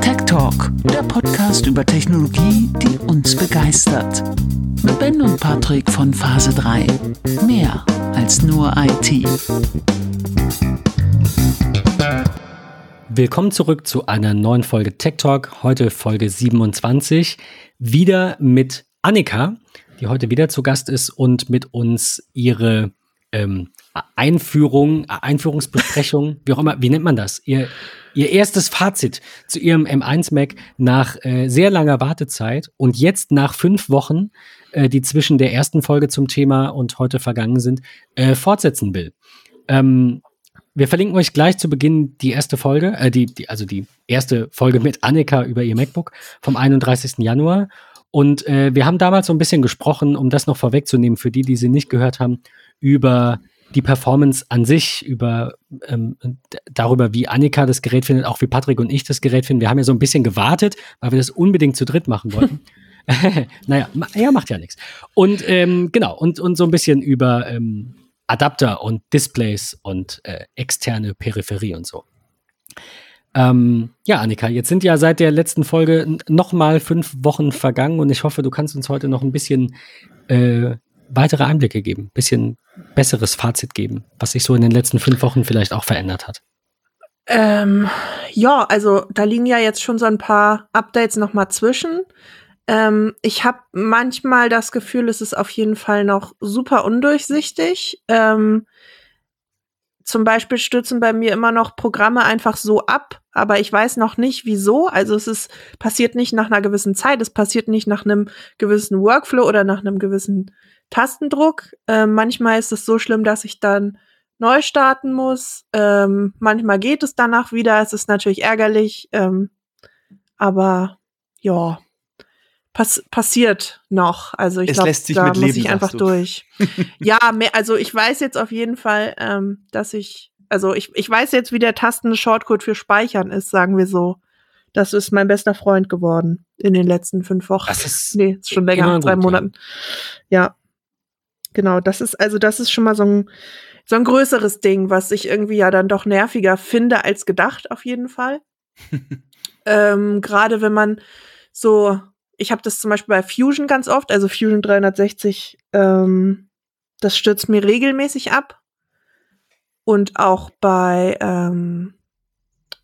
Tech Talk, der Podcast über Technologie, die uns begeistert. Mit Ben und Patrick von Phase 3. Mehr als nur IT. Willkommen zurück zu einer neuen Folge Tech Talk. Heute Folge 27. Wieder mit Annika, die heute wieder zu Gast ist und mit uns ihre ähm, Einführung, Einführungsbesprechung, wie auch immer, wie nennt man das? Ihr, ihr erstes Fazit zu ihrem M1 Mac nach äh, sehr langer Wartezeit und jetzt nach fünf Wochen, äh, die zwischen der ersten Folge zum Thema und heute vergangen sind, äh, fortsetzen will. Ähm, wir verlinken euch gleich zu Beginn die erste Folge, äh, die, die, also die erste Folge mit Annika über ihr MacBook vom 31. Januar. Und äh, wir haben damals so ein bisschen gesprochen, um das noch vorwegzunehmen, für die, die sie nicht gehört haben, über die Performance an sich, über ähm, darüber, wie Annika das Gerät findet, auch wie Patrick und ich das Gerät finden. Wir haben ja so ein bisschen gewartet, weil wir das unbedingt zu dritt machen wollten. naja, ja, macht ja nichts. Und ähm, genau, und, und so ein bisschen über ähm, Adapter und Displays und äh, externe Peripherie und so. Ähm, ja, Annika, jetzt sind ja seit der letzten Folge noch mal fünf Wochen vergangen und ich hoffe, du kannst uns heute noch ein bisschen äh, weitere Einblicke geben, ein bisschen besseres Fazit geben, was sich so in den letzten fünf Wochen vielleicht auch verändert hat. Ähm, ja, also da liegen ja jetzt schon so ein paar Updates noch mal zwischen. Ähm, ich habe manchmal das Gefühl, es ist auf jeden Fall noch super undurchsichtig. Ähm, zum Beispiel stürzen bei mir immer noch Programme einfach so ab, aber ich weiß noch nicht wieso. Also es ist passiert nicht nach einer gewissen Zeit, es passiert nicht nach einem gewissen Workflow oder nach einem gewissen Tastendruck. Ähm, manchmal ist es so schlimm, dass ich dann neu starten muss. Ähm, manchmal geht es danach wieder. Es ist natürlich ärgerlich, ähm, aber ja, pass passiert noch. Also ich glaube, da muss leben, ich einfach durch. ja, mehr, also ich weiß jetzt auf jeden Fall, ähm, dass ich, also ich, ich weiß jetzt, wie der Tasten-Shortcode für Speichern ist, sagen wir so. Das ist mein bester Freund geworden in den letzten fünf Wochen. Das ist nee, ist schon länger, drei Monaten. Ja. ja. Genau, das ist, also das ist schon mal so ein, so ein größeres Ding, was ich irgendwie ja dann doch nerviger finde als gedacht, auf jeden Fall. ähm, Gerade wenn man so, ich habe das zum Beispiel bei Fusion ganz oft, also Fusion 360, ähm, das stürzt mir regelmäßig ab. Und auch bei ähm,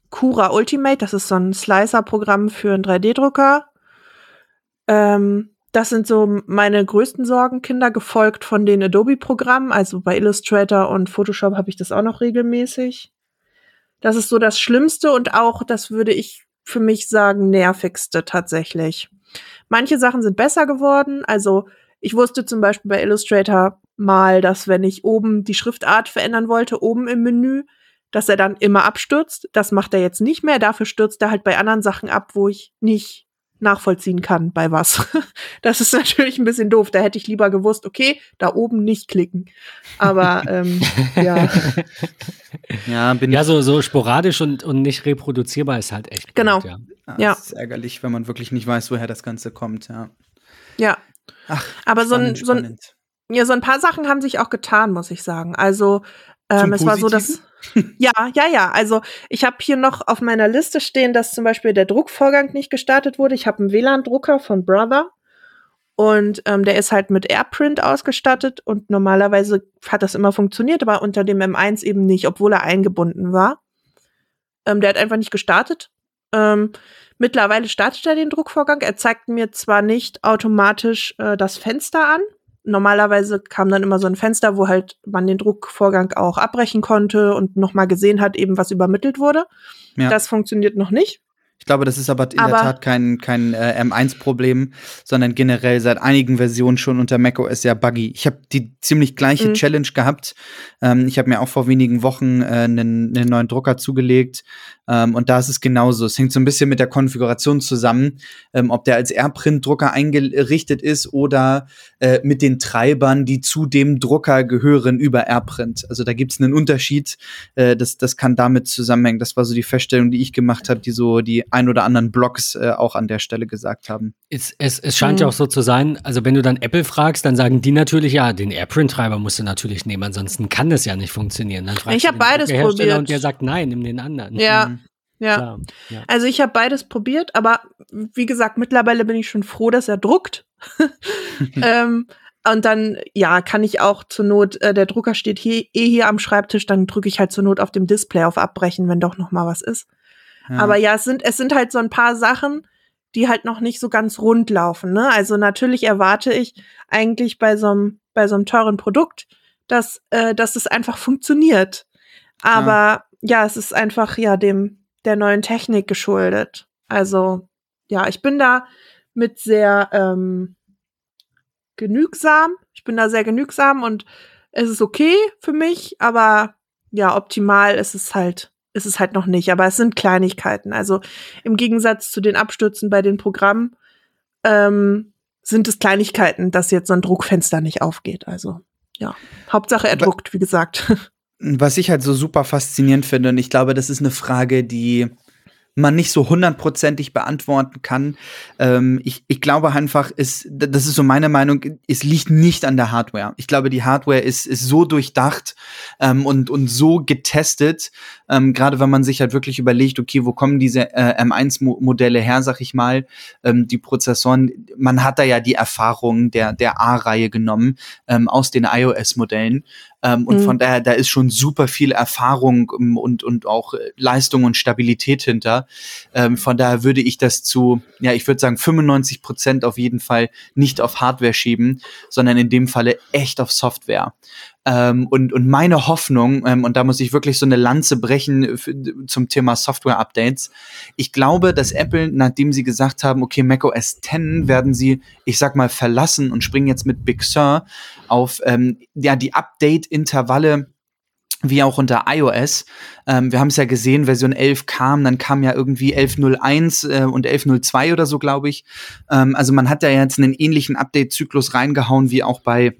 Cura Ultimate, das ist so ein Slicer-Programm für einen 3D-Drucker. Ähm, das sind so meine größten Sorgenkinder, gefolgt von den Adobe-Programmen. Also bei Illustrator und Photoshop habe ich das auch noch regelmäßig. Das ist so das Schlimmste und auch, das würde ich für mich sagen, nervigste tatsächlich. Manche Sachen sind besser geworden. Also ich wusste zum Beispiel bei Illustrator mal, dass wenn ich oben die Schriftart verändern wollte, oben im Menü, dass er dann immer abstürzt. Das macht er jetzt nicht mehr. Dafür stürzt er halt bei anderen Sachen ab, wo ich nicht nachvollziehen kann, bei was. Das ist natürlich ein bisschen doof. Da hätte ich lieber gewusst, okay, da oben nicht klicken. Aber ähm, ja. Ja, bin ja so, so sporadisch und, und nicht reproduzierbar ist halt echt. Genau. Gut, ja. Ah, ja. Das ist ärgerlich, wenn man wirklich nicht weiß, woher das Ganze kommt, ja. Ja. Ach, aber spannend, so ein, so ein, ja, so ein paar Sachen haben sich auch getan, muss ich sagen. Also, ähm, es war so, dass ja, ja, ja. Also ich habe hier noch auf meiner Liste stehen, dass zum Beispiel der Druckvorgang nicht gestartet wurde. Ich habe einen WLAN-Drucker von Brother und ähm, der ist halt mit AirPrint ausgestattet und normalerweise hat das immer funktioniert, aber unter dem M1 eben nicht, obwohl er eingebunden war. Ähm, der hat einfach nicht gestartet. Ähm, mittlerweile startet er den Druckvorgang. Er zeigt mir zwar nicht automatisch äh, das Fenster an, normalerweise kam dann immer so ein Fenster, wo halt man den Druckvorgang auch abbrechen konnte und nochmal gesehen hat, eben was übermittelt wurde. Ja. Das funktioniert noch nicht. Ich glaube, das ist aber in aber der Tat kein, kein äh, M1-Problem, sondern generell seit einigen Versionen schon unter macOS ja buggy. Ich habe die ziemlich gleiche mhm. Challenge gehabt. Ähm, ich habe mir auch vor wenigen Wochen äh, einen, einen neuen Drucker zugelegt, ähm, und da ist es genauso. Es hängt so ein bisschen mit der Konfiguration zusammen, ähm, ob der als AirPrint-Drucker eingerichtet ist oder äh, mit den Treibern, die zu dem Drucker gehören über AirPrint. Also da gibt es einen Unterschied. Äh, das, das kann damit zusammenhängen. Das war so die Feststellung, die ich gemacht habe, die so die ein oder anderen Blogs äh, auch an der Stelle gesagt haben. Es, es, es scheint mhm. ja auch so zu sein, also wenn du dann Apple fragst, dann sagen die natürlich, ja, den AirPrint-Treiber musst du natürlich nehmen, ansonsten kann das ja nicht funktionieren. Dann ich habe beides probiert. Und der sagt, nein, nimm den anderen. Ja. Ja. ja. Also ich habe beides probiert, aber wie gesagt, mittlerweile bin ich schon froh, dass er druckt. ähm, und dann, ja, kann ich auch zur Not, äh, der Drucker steht hier, eh hier am Schreibtisch, dann drücke ich halt zur Not auf dem Display auf Abbrechen, wenn doch noch mal was ist. Ja. Aber ja, es sind, es sind halt so ein paar Sachen, die halt noch nicht so ganz rund laufen. Ne? Also natürlich erwarte ich eigentlich bei so einem, bei so einem teuren Produkt, dass, äh, dass es einfach funktioniert. Aber ja. ja, es ist einfach ja dem, der neuen Technik geschuldet. Also ja, ich bin da mit sehr ähm, genügsam. Ich bin da sehr genügsam und es ist okay für mich, aber ja, optimal ist es halt, ist es halt noch nicht. Aber es sind Kleinigkeiten. Also im Gegensatz zu den Abstürzen bei den Programmen ähm, sind es Kleinigkeiten, dass jetzt so ein Druckfenster nicht aufgeht. Also ja, Hauptsache er druckt, wie gesagt. Was ich halt so super faszinierend finde, und ich glaube, das ist eine Frage, die man nicht so hundertprozentig beantworten kann. Ähm, ich, ich glaube einfach, es, das ist so meine Meinung, es liegt nicht an der Hardware. Ich glaube, die Hardware ist, ist so durchdacht ähm, und, und so getestet, ähm, gerade wenn man sich halt wirklich überlegt, okay, wo kommen diese äh, M1-Modelle her, sag ich mal, ähm, die Prozessoren, man hat da ja die Erfahrung der, der A-Reihe genommen ähm, aus den iOS-Modellen. Ähm, und mhm. von daher, da ist schon super viel Erfahrung ähm, und, und auch äh, Leistung und Stabilität hinter. Ähm, von daher würde ich das zu, ja, ich würde sagen 95 Prozent auf jeden Fall nicht auf Hardware schieben, sondern in dem Falle echt auf Software. Ähm, und, und meine Hoffnung, ähm, und da muss ich wirklich so eine Lanze brechen zum Thema Software-Updates. Ich glaube, dass Apple, nachdem sie gesagt haben, okay, macOS 10 werden sie, ich sag mal, verlassen und springen jetzt mit Big Sur auf ähm, ja, die Update-Intervalle wie auch unter iOS. Ähm, wir haben es ja gesehen, Version 11 kam, dann kam ja irgendwie 11.01 äh, und 11.02 oder so, glaube ich. Ähm, also man hat da jetzt einen ähnlichen Update-Zyklus reingehauen wie auch bei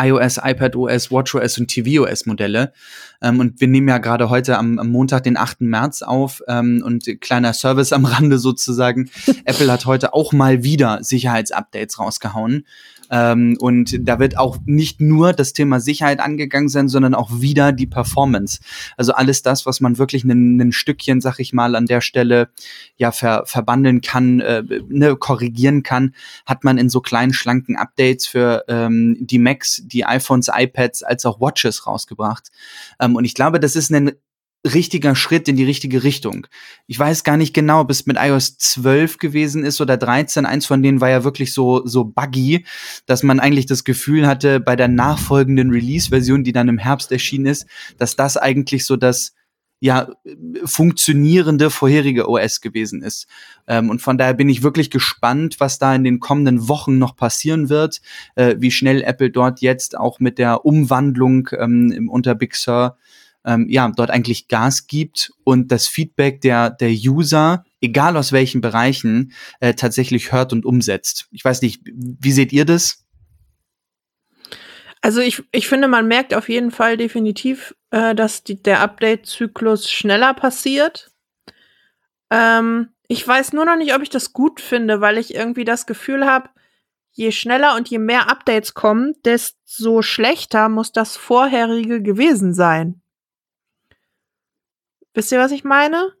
iOS, iPadOS, WatchOS und tvOS Modelle. Ähm, und wir nehmen ja gerade heute am, am, Montag, den 8. März auf ähm, und kleiner Service am Rande sozusagen. Apple hat heute auch mal wieder Sicherheitsupdates rausgehauen. Ähm, und da wird auch nicht nur das Thema Sicherheit angegangen sein, sondern auch wieder die Performance. Also alles das, was man wirklich ein Stückchen, sag ich mal, an der Stelle ja ver verbandeln kann, äh, ne, korrigieren kann, hat man in so kleinen, schlanken Updates für ähm, die Macs, die iPhones, iPads als auch Watches rausgebracht. Ähm, und ich glaube, das ist ein richtiger Schritt in die richtige Richtung. Ich weiß gar nicht genau, ob es mit iOS 12 gewesen ist oder 13. Eins von denen war ja wirklich so, so buggy, dass man eigentlich das Gefühl hatte, bei der nachfolgenden Release-Version, die dann im Herbst erschienen ist, dass das eigentlich so das, ja, funktionierende vorherige OS gewesen ist. Ähm, und von daher bin ich wirklich gespannt, was da in den kommenden Wochen noch passieren wird, äh, wie schnell Apple dort jetzt auch mit der Umwandlung ähm, unter Big Sur ähm, ja, dort eigentlich Gas gibt und das Feedback der, der User, egal aus welchen Bereichen, äh, tatsächlich hört und umsetzt. Ich weiß nicht, wie seht ihr das? Also ich, ich finde, man merkt auf jeden Fall definitiv, äh, dass die, der Update-Zyklus schneller passiert. Ähm, ich weiß nur noch nicht, ob ich das gut finde, weil ich irgendwie das Gefühl habe, je schneller und je mehr Updates kommen, desto schlechter muss das vorherige gewesen sein. Wisst ihr, was ich meine?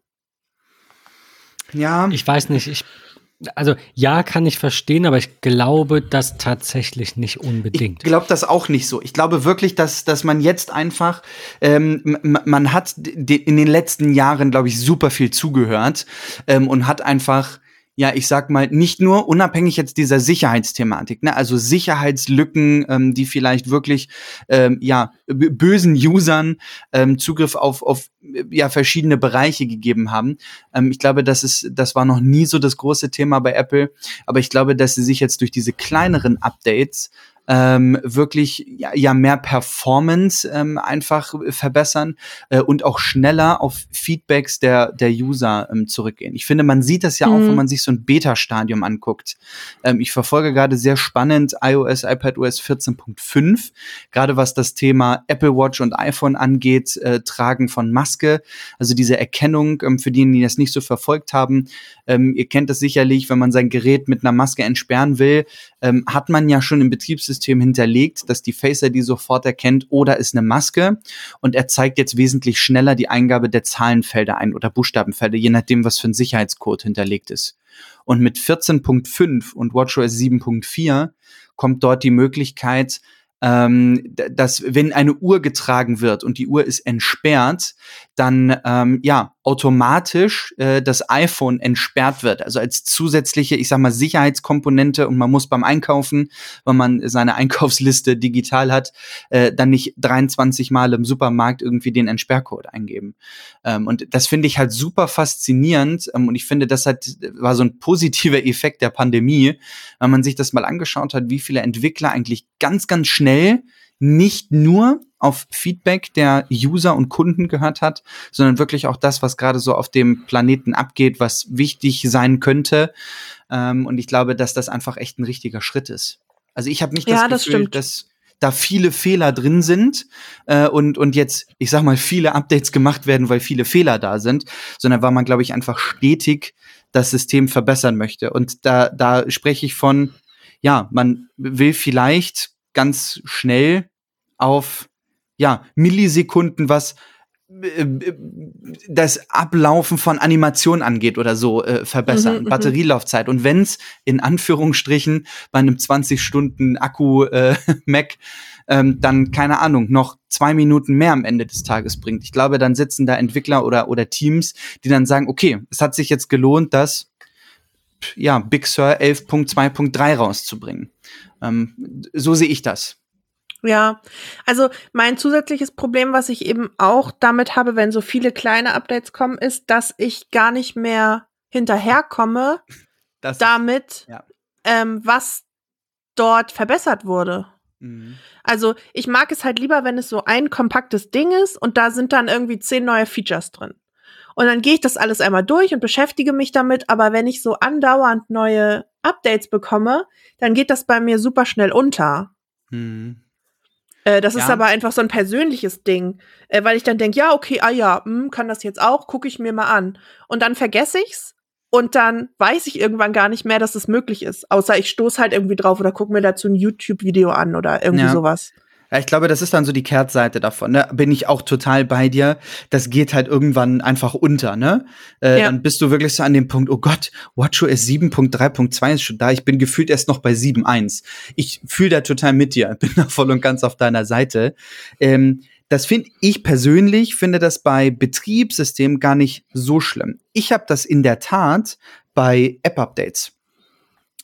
Ja. Ich weiß nicht, ich also ja, kann ich verstehen, aber ich glaube das tatsächlich nicht unbedingt. Ich glaube das auch nicht so. Ich glaube wirklich, dass, dass man jetzt einfach, ähm, man hat in den letzten Jahren, glaube ich, super viel zugehört ähm, und hat einfach ja, ich sag mal, nicht nur unabhängig jetzt dieser Sicherheitsthematik, ne, also Sicherheitslücken, ähm, die vielleicht wirklich ähm, ja bösen Usern ähm, Zugriff auf, auf ja verschiedene Bereiche gegeben haben. Ähm, ich glaube, das ist, das war noch nie so das große Thema bei Apple, aber ich glaube, dass sie sich jetzt durch diese kleineren Updates ähm, wirklich ja, ja mehr Performance ähm, einfach verbessern äh, und auch schneller auf Feedbacks der, der User ähm, zurückgehen. Ich finde, man sieht das ja mhm. auch, wenn mhm. man sich so ein Beta-Stadium anguckt. Ähm, ich verfolge gerade sehr spannend iOS, iPadOS 14.5, gerade was das Thema Apple Watch und iPhone angeht, äh, Tragen von Maske, also diese Erkennung, ähm, für diejenigen, die das nicht so verfolgt haben. Ähm, ihr kennt das sicherlich, wenn man sein Gerät mit einer Maske entsperren will, ähm, hat man ja schon im Betriebssystem hinterlegt, dass die Face ID sofort erkennt, oder ist eine Maske und er zeigt jetzt wesentlich schneller die Eingabe der Zahlenfelder ein oder Buchstabenfelder, je nachdem, was für ein Sicherheitscode hinterlegt ist. Und mit 14.5 und WatchOS 7.4 kommt dort die Möglichkeit, ähm, dass wenn eine Uhr getragen wird und die Uhr ist entsperrt, dann ähm, ja automatisch äh, das iPhone entsperrt wird. Also als zusätzliche, ich sag mal, Sicherheitskomponente und man muss beim Einkaufen, wenn man seine Einkaufsliste digital hat, äh, dann nicht 23 Mal im Supermarkt irgendwie den Entsperrcode eingeben. Ähm, und das finde ich halt super faszinierend ähm, und ich finde, das hat, war so ein positiver Effekt der Pandemie, wenn man sich das mal angeschaut hat, wie viele Entwickler eigentlich ganz, ganz schnell nicht nur auf Feedback der User und Kunden gehört hat, sondern wirklich auch das, was gerade so auf dem Planeten abgeht, was wichtig sein könnte. Ähm, und ich glaube, dass das einfach echt ein richtiger Schritt ist. Also ich habe nicht ja, das Gefühl, das dass da viele Fehler drin sind äh, und, und jetzt, ich sag mal, viele Updates gemacht werden, weil viele Fehler da sind, sondern weil man, glaube ich, einfach stetig das System verbessern möchte. Und da, da spreche ich von, ja, man will vielleicht ganz schnell auf ja, Millisekunden, was äh, das Ablaufen von Animationen angeht oder so äh, verbessern, mhm, mhm. Batterielaufzeit. Und wenn's in Anführungsstrichen bei einem 20 Stunden Akku äh, Mac ähm, dann keine Ahnung noch zwei Minuten mehr am Ende des Tages bringt. Ich glaube, dann sitzen da Entwickler oder oder Teams, die dann sagen, okay, es hat sich jetzt gelohnt, das ja Big Sur 11.2.3 rauszubringen. Ähm, so sehe ich das. Ja, also mein zusätzliches Problem, was ich eben auch damit habe, wenn so viele kleine Updates kommen, ist, dass ich gar nicht mehr hinterherkomme das damit, ja. ähm, was dort verbessert wurde. Mhm. Also ich mag es halt lieber, wenn es so ein kompaktes Ding ist und da sind dann irgendwie zehn neue Features drin. Und dann gehe ich das alles einmal durch und beschäftige mich damit, aber wenn ich so andauernd neue Updates bekomme, dann geht das bei mir super schnell unter. Mhm. Äh, das ja. ist aber einfach so ein persönliches Ding, äh, weil ich dann denke, ja, okay, ah ja, mh, hm, kann das jetzt auch, gucke ich mir mal an. Und dann vergesse ich's und dann weiß ich irgendwann gar nicht mehr, dass es möglich ist. Außer ich stoße halt irgendwie drauf oder gucke mir dazu ein YouTube-Video an oder irgendwie ja. sowas. Ja, ich glaube, das ist dann so die Kehrtseite davon. Ne? Bin ich auch total bei dir. Das geht halt irgendwann einfach unter. Ne? Äh, ja. Dann bist du wirklich so an dem Punkt, oh Gott, WatchOS 7.3.2 ist schon da. Ich bin gefühlt erst noch bei 7.1. Ich fühle da total mit dir. Bin da voll und ganz auf deiner Seite. Ähm, das finde ich persönlich, finde das bei Betriebssystemen gar nicht so schlimm. Ich habe das in der Tat bei App-Updates.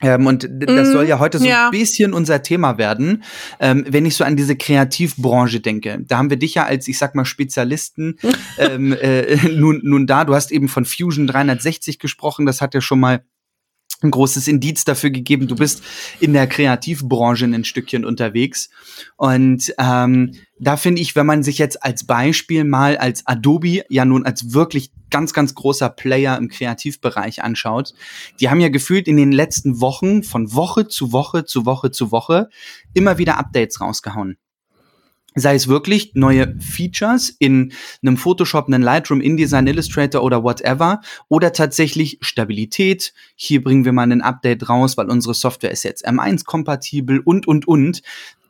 Ähm, und das soll ja heute so ja. ein bisschen unser Thema werden, ähm, wenn ich so an diese Kreativbranche denke. Da haben wir dich ja als, ich sag mal, Spezialisten ähm, äh, nun, nun da. Du hast eben von Fusion 360 gesprochen, das hat ja schon mal ein großes Indiz dafür gegeben, du bist in der Kreativbranche ein Stückchen unterwegs. Und ähm, da finde ich, wenn man sich jetzt als Beispiel mal als Adobe ja nun als wirklich ganz, ganz großer Player im Kreativbereich anschaut, die haben ja gefühlt in den letzten Wochen von Woche zu Woche zu Woche zu Woche immer wieder Updates rausgehauen sei es wirklich neue Features in einem Photoshop, einem Lightroom, InDesign, Illustrator oder whatever oder tatsächlich Stabilität. Hier bringen wir mal ein Update raus, weil unsere Software ist jetzt M1 kompatibel und, und, und.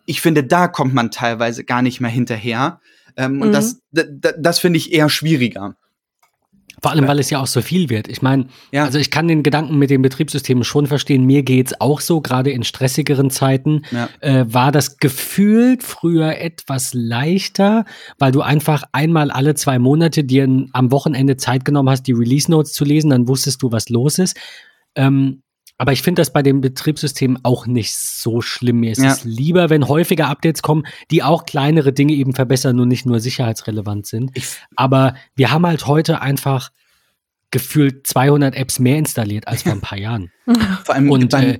Ich finde, da kommt man teilweise gar nicht mehr hinterher. Ähm, mhm. Und das, das finde ich eher schwieriger. Vor allem, weil es ja auch so viel wird. Ich meine, ja. also ich kann den Gedanken mit den Betriebssystemen schon verstehen. Mir geht's auch so, gerade in stressigeren Zeiten ja. äh, war das gefühlt früher etwas leichter, weil du einfach einmal alle zwei Monate dir am Wochenende Zeit genommen hast, die Release Notes zu lesen, dann wusstest du, was los ist. Ähm, aber ich finde das bei dem Betriebssystem auch nicht so schlimm. Mir ist ja. es lieber, wenn häufiger Updates kommen, die auch kleinere Dinge eben verbessern und nicht nur sicherheitsrelevant sind. Ich Aber wir haben halt heute einfach gefühlt 200 Apps mehr installiert als vor ein paar Jahren. Vor allem und äh,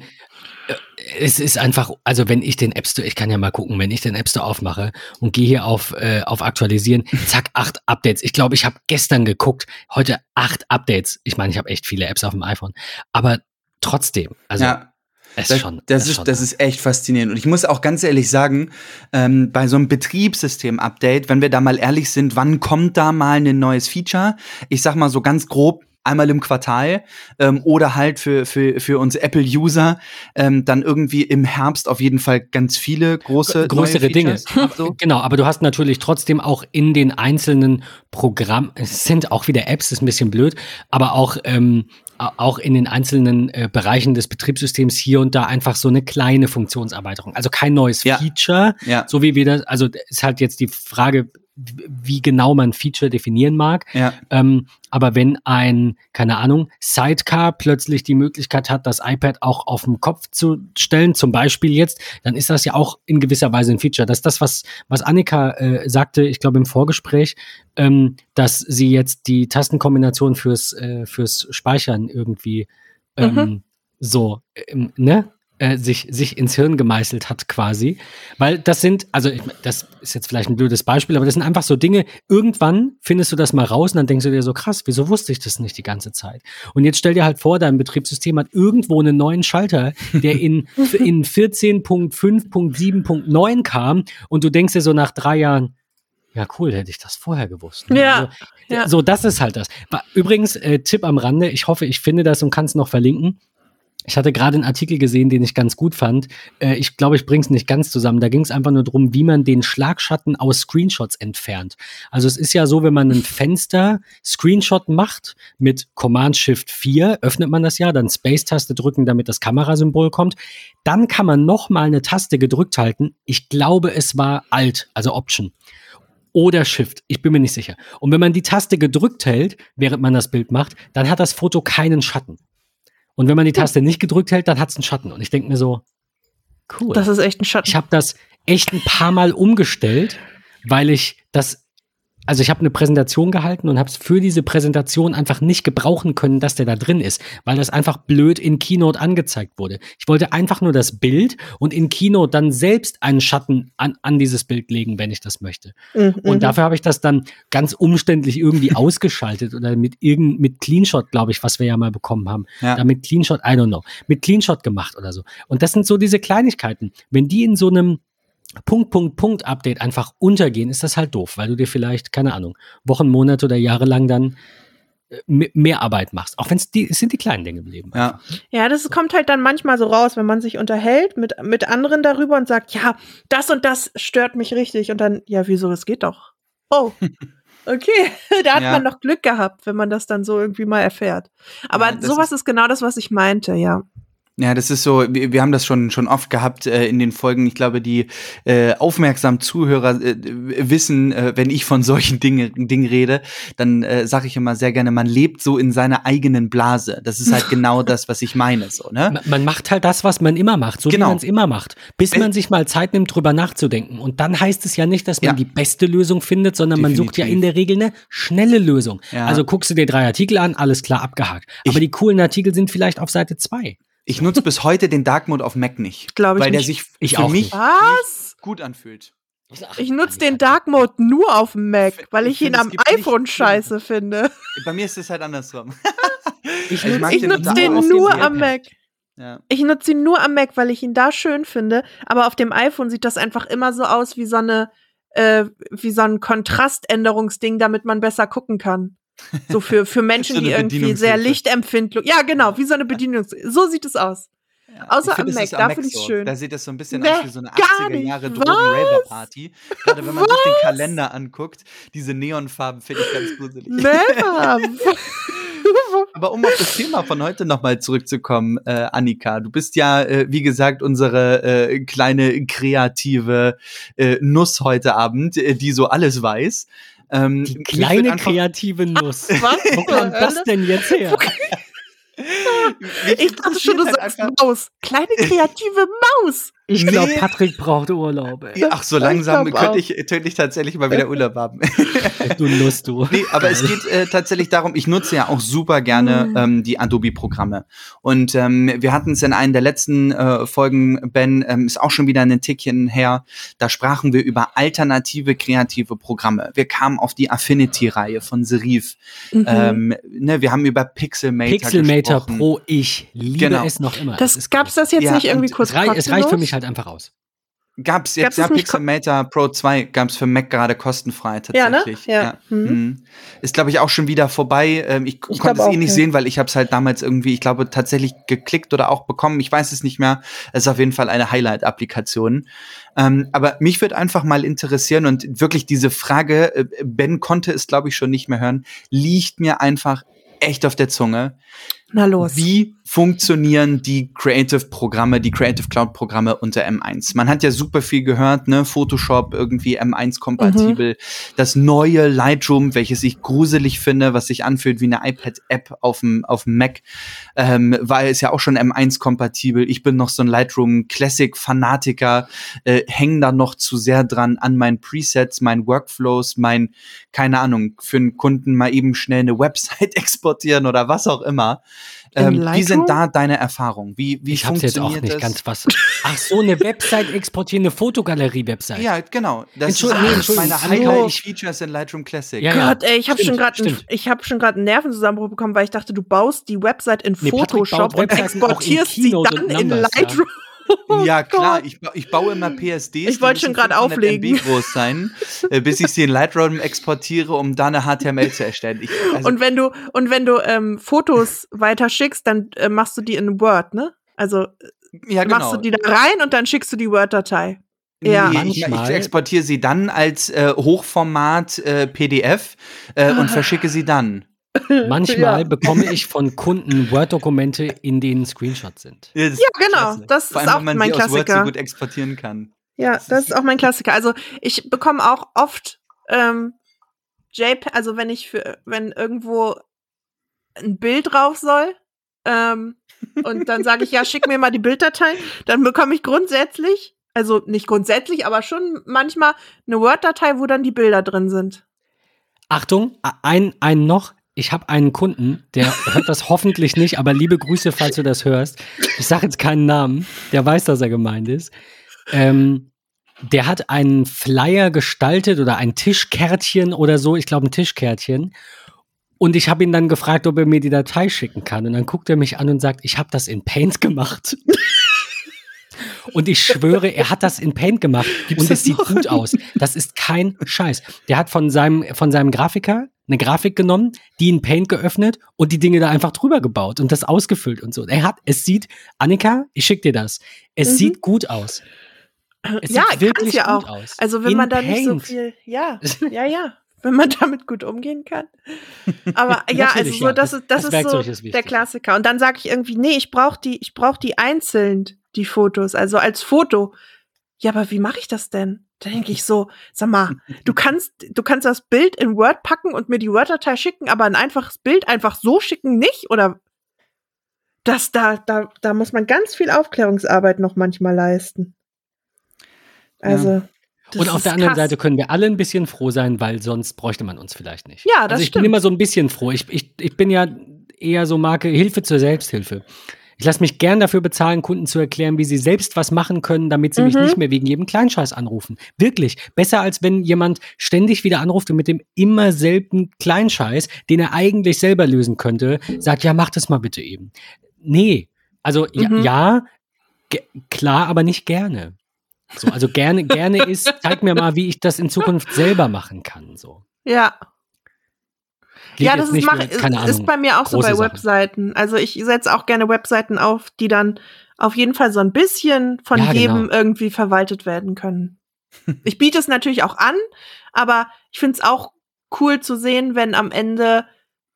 es ist einfach, also wenn ich den App Store, ich kann ja mal gucken, wenn ich den App Store aufmache und gehe hier auf, äh, auf Aktualisieren, zack, acht Updates. Ich glaube, ich habe gestern geguckt, heute acht Updates. Ich meine, ich habe echt viele Apps auf dem iPhone, aber trotzdem, also ja. Das, das, schon, das, ist, schon das ist echt faszinierend. Und ich muss auch ganz ehrlich sagen, ähm, bei so einem Betriebssystem-Update, wenn wir da mal ehrlich sind, wann kommt da mal ein neues Feature? Ich sag mal so ganz grob einmal im Quartal ähm, oder halt für, für, für uns Apple-User ähm, dann irgendwie im Herbst auf jeden Fall ganz viele große größere Dinge. So. Genau, aber du hast natürlich trotzdem auch in den einzelnen Programmen, es sind auch wieder Apps, ist ein bisschen blöd, aber auch ähm, auch in den einzelnen äh, Bereichen des Betriebssystems hier und da einfach so eine kleine Funktionserweiterung. Also kein neues ja. Feature, ja. so wie wir das, also ist halt jetzt die Frage, wie genau man Feature definieren mag. Ja. Ähm, aber wenn ein, keine Ahnung, Sidecar plötzlich die Möglichkeit hat, das iPad auch auf den Kopf zu stellen, zum Beispiel jetzt, dann ist das ja auch in gewisser Weise ein Feature. Das ist das, was, was Annika äh, sagte, ich glaube im Vorgespräch, ähm, dass sie jetzt die Tastenkombination fürs, äh, fürs Speichern irgendwie ähm, mhm. so, ähm, ne? Äh, sich, sich ins Hirn gemeißelt hat quasi. Weil das sind, also ich, das ist jetzt vielleicht ein blödes Beispiel, aber das sind einfach so Dinge, irgendwann findest du das mal raus und dann denkst du dir so, krass, wieso wusste ich das nicht die ganze Zeit? Und jetzt stell dir halt vor, dein Betriebssystem hat irgendwo einen neuen Schalter, der in, in 14.5.7.9 kam und du denkst dir so nach drei Jahren, ja, cool, hätte ich das vorher gewusst. Ne? Ja, also, ja. So, das ist halt das. Übrigens, äh, Tipp am Rande, ich hoffe, ich finde das und kann es noch verlinken. Ich hatte gerade einen Artikel gesehen, den ich ganz gut fand. Äh, ich glaube, ich bringe es nicht ganz zusammen. Da ging es einfach nur darum, wie man den Schlagschatten aus Screenshots entfernt. Also es ist ja so, wenn man ein Fenster Screenshot macht mit Command Shift 4, öffnet man das ja, dann Space-Taste drücken, damit das Kamerasymbol kommt. Dann kann man noch mal eine Taste gedrückt halten. Ich glaube, es war Alt, also Option oder Shift. Ich bin mir nicht sicher. Und wenn man die Taste gedrückt hält, während man das Bild macht, dann hat das Foto keinen Schatten. Und wenn man die Taste nicht gedrückt hält, dann hat es einen Schatten. Und ich denke mir so, cool. Das ist echt ein Schatten. Ich habe das echt ein paar Mal umgestellt, weil ich das also ich habe eine Präsentation gehalten und habe es für diese Präsentation einfach nicht gebrauchen können, dass der da drin ist, weil das einfach blöd in Keynote angezeigt wurde. Ich wollte einfach nur das Bild und in Keynote dann selbst einen Schatten an, an dieses Bild legen, wenn ich das möchte. Mhm. Und mhm. dafür habe ich das dann ganz umständlich irgendwie ausgeschaltet oder mit irgend mit Cleanshot, glaube ich, was wir ja mal bekommen haben. Ja. Da mit Cleanshot, I don't know, mit Cleanshot gemacht oder so. Und das sind so diese Kleinigkeiten. Wenn die in so einem Punkt, Punkt, Punkt Update einfach untergehen, ist das halt doof, weil du dir vielleicht, keine Ahnung, Wochen, Monate oder Jahre lang dann äh, mehr Arbeit machst. Auch wenn es die, es sind die kleinen Dinge geblieben. Ja. ja, das kommt halt dann manchmal so raus, wenn man sich unterhält mit, mit anderen darüber und sagt, ja, das und das stört mich richtig. Und dann, ja, wieso, es geht doch. Oh. Okay, da hat ja. man noch Glück gehabt, wenn man das dann so irgendwie mal erfährt. Aber ja, sowas ist, ist genau das, was ich meinte, ja. Ja, das ist so, wir, wir haben das schon, schon oft gehabt äh, in den Folgen. Ich glaube, die äh, aufmerksamen Zuhörer äh, wissen, äh, wenn ich von solchen Dingen Ding rede, dann äh, sage ich immer sehr gerne, man lebt so in seiner eigenen Blase. Das ist halt genau das, was ich meine. So, ne? Man, man macht halt das, was man immer macht, so genau. wie man es immer macht. Bis man sich mal Zeit nimmt, drüber nachzudenken. Und dann heißt es ja nicht, dass man ja. die beste Lösung findet, sondern Definitiv. man sucht ja in der Regel eine schnelle Lösung. Ja. Also guckst du dir drei Artikel an, alles klar, abgehakt. Aber ich die coolen Artikel sind vielleicht auf Seite zwei. Ich nutze bis heute den Dark Mode auf Mac nicht. Glaube ich Weil nicht. der sich ich für auch mich Was? gut anfühlt. Ich nutze den Dark Mode nur auf dem Mac, weil ich, ich ihn am iPhone scheiße finde. Bei mir ist es halt andersrum. ich, ich, ich nutze den nur am Mac. Ja. Ich nutze ihn nur am Mac, weil ich ihn da schön finde. Aber auf dem iPhone sieht das einfach immer so aus wie so eine, äh, wie so ein Kontraständerungsding, damit man besser gucken kann. So für, für Menschen, so die irgendwie sehr lichtempfindlich. Ja, genau, wie so eine Bedienung. So sieht es aus. Ja, Außer am Mac, da finde ich es schön. Da sieht es so ein bisschen nee, aus wie so eine 80er Jahre Drogen-Raver-Party. Gerade wenn man Was? sich den Kalender anguckt, diese Neonfarben finde ich ganz gruselig. Never. Aber um auf das Thema von heute nochmal zurückzukommen, äh, Annika, du bist ja, äh, wie gesagt, unsere äh, kleine kreative äh, Nuss heute Abend, äh, die so alles weiß. Ähm, Die kleine kreative Nuss. Was? Wo kam das denn jetzt her? ich dachte schon, du halt sagst Maus. Kleine kreative Maus. Ich glaube, nee. Patrick braucht Urlaub. Ey. Ach, so langsam ich könnte, ich, könnte ich tatsächlich mal wieder Urlaub haben. du Lust, du. Nee, aber es geht äh, tatsächlich darum, ich nutze ja auch super gerne mhm. ähm, die Adobe-Programme. Und ähm, wir hatten es in einer der letzten äh, Folgen, Ben, ähm, ist auch schon wieder ein Tickchen her, da sprachen wir über alternative kreative Programme. Wir kamen auf die Affinity-Reihe von Serif. Mhm. Ähm, ne, wir haben über Pixelmator Pixelmator Pro, ich liebe genau. es noch immer. Das, gab's das jetzt ja, nicht irgendwie kurz? Es, rei es reicht für mich halt einfach aus. Gab's jetzt, gab's ja, Pixelmator Pro 2 gab's für Mac gerade kostenfrei tatsächlich. Ja, ne? ja. ja. Mhm. Ist, glaube ich, auch schon wieder vorbei. Ähm, ich, ich konnte es eh nicht sehen, weil ich habe es halt damals irgendwie, ich glaube, tatsächlich geklickt oder auch bekommen. Ich weiß es nicht mehr. Es ist auf jeden Fall eine Highlight-Applikation. Ähm, aber mich würde einfach mal interessieren und wirklich diese Frage, äh, Ben konnte es, glaube ich, schon nicht mehr hören, liegt mir einfach echt auf der Zunge. Na los. Wie funktionieren die Creative-Programme, die Creative Cloud-Programme unter M1? Man hat ja super viel gehört, ne? Photoshop irgendwie M1-kompatibel. Mhm. Das neue Lightroom, welches ich gruselig finde, was sich anfühlt wie eine iPad-App auf dem, auf dem Mac, ähm, war es ja auch schon M1-kompatibel. Ich bin noch so ein Lightroom Classic-Fanatiker, äh, hängen da noch zu sehr dran an meinen Presets, meinen Workflows, mein, keine Ahnung, für einen Kunden mal eben schnell eine Website exportieren oder was auch immer. Ähm, wie sind da deine Erfahrungen? Wie, wie ich hab's jetzt auch nicht das? ganz was. Ach so, eine Website exportieren, eine Fotogalerie-Website. Ja, genau. Das Entschuldigung, ist meine Highlight Features in Lightroom Classic. Ja, Gott, ey, ich habe schon gerade ich schon gerade einen Nervenzusammenbruch bekommen, weil ich dachte, du baust die Website in nee, Photoshop und exportierst sie dann in Lightroom. Ja. Oh ja, klar, ich, ich, baue immer PSDs. Ich wollte schon gerade auflegen. MB groß sein, äh, bis ich sie in Lightroom exportiere, um dann eine HTML zu erstellen. Ich, also und wenn du, und wenn du ähm, Fotos weiterschickst, dann äh, machst du die in Word, ne? Also ja, genau. machst du die da rein und dann schickst du die Word-Datei. Ja, nee, ich, ich, exportiere sie dann als äh, Hochformat äh, PDF äh, und verschicke sie dann. Manchmal ja. bekomme ich von Kunden Word-Dokumente, in denen Screenshots sind. Ja, ja genau. Das Vor ist allem, auch mein Klassiker. Word so gut exportieren kann. Ja, das, das ist auch mein Klassiker. Also ich bekomme auch oft ähm, JPEG, also wenn ich für, wenn irgendwo ein Bild drauf soll, ähm, und dann sage ich, ja, schick mir mal die Bilddatei, dann bekomme ich grundsätzlich, also nicht grundsätzlich, aber schon manchmal eine Word-Datei, wo dann die Bilder drin sind. Achtung, ein, ein noch, ich habe einen Kunden, der hört das hoffentlich nicht, aber liebe Grüße, falls du das hörst. Ich sage jetzt keinen Namen, der weiß, dass er gemeint ist. Ähm, der hat einen Flyer gestaltet oder ein Tischkärtchen oder so, ich glaube ein Tischkärtchen. Und ich habe ihn dann gefragt, ob er mir die Datei schicken kann. Und dann guckt er mich an und sagt, ich habe das in Paint gemacht. Und ich schwöre, er hat das in Paint gemacht Gibt's und es sieht gut aus. Das ist kein Scheiß. Der hat von seinem, von seinem Grafiker eine Grafik genommen, die in Paint geöffnet und die Dinge da einfach drüber gebaut und das ausgefüllt und so. Er hat, es sieht, Annika, ich schick dir das. Es mhm. sieht gut aus. Es ja, sieht wirklich ja gut auch. aus. Also wenn in man da nicht so viel, ja, ja, ja wenn man damit gut umgehen kann. Aber ja, also so, das, ist, das, das ist so ist der Klassiker. Und dann sage ich irgendwie, nee, ich brauche die, ich brauche die einzeln, die Fotos, also als Foto. Ja, aber wie mache ich das denn? Da denke ich so, sag mal, du kannst, du kannst das Bild in Word packen und mir die Word-Datei schicken, aber ein einfaches Bild einfach so schicken nicht? Oder das, da, da, da muss man ganz viel Aufklärungsarbeit noch manchmal leisten. Also. Ja. Und auf der anderen krass. Seite können wir alle ein bisschen froh sein, weil sonst bräuchte man uns vielleicht nicht. Ja, das also ich stimmt. bin immer so ein bisschen froh. Ich, ich, ich bin ja eher so Marke Hilfe zur Selbsthilfe. Ich lasse mich gern dafür bezahlen, Kunden zu erklären, wie sie selbst was machen können, damit sie mhm. mich nicht mehr wegen jedem Kleinscheiß anrufen. Wirklich. Besser als wenn jemand ständig wieder anruft und mit dem immer selben Kleinscheiß, den er eigentlich selber lösen könnte, sagt, ja, mach das mal bitte eben. Nee. Also mhm. ja, ja klar, aber nicht gerne. So, also gerne, gerne ist, zeig mir mal, wie ich das in Zukunft selber machen kann. So. Ja. Ja, das ist, mach, mehr, Ahnung, ist bei mir auch so bei Webseiten. Also ich setze auch gerne Webseiten auf, die dann auf jeden Fall so ein bisschen von ja, jedem genau. irgendwie verwaltet werden können. ich biete es natürlich auch an, aber ich finde es auch cool zu sehen, wenn am Ende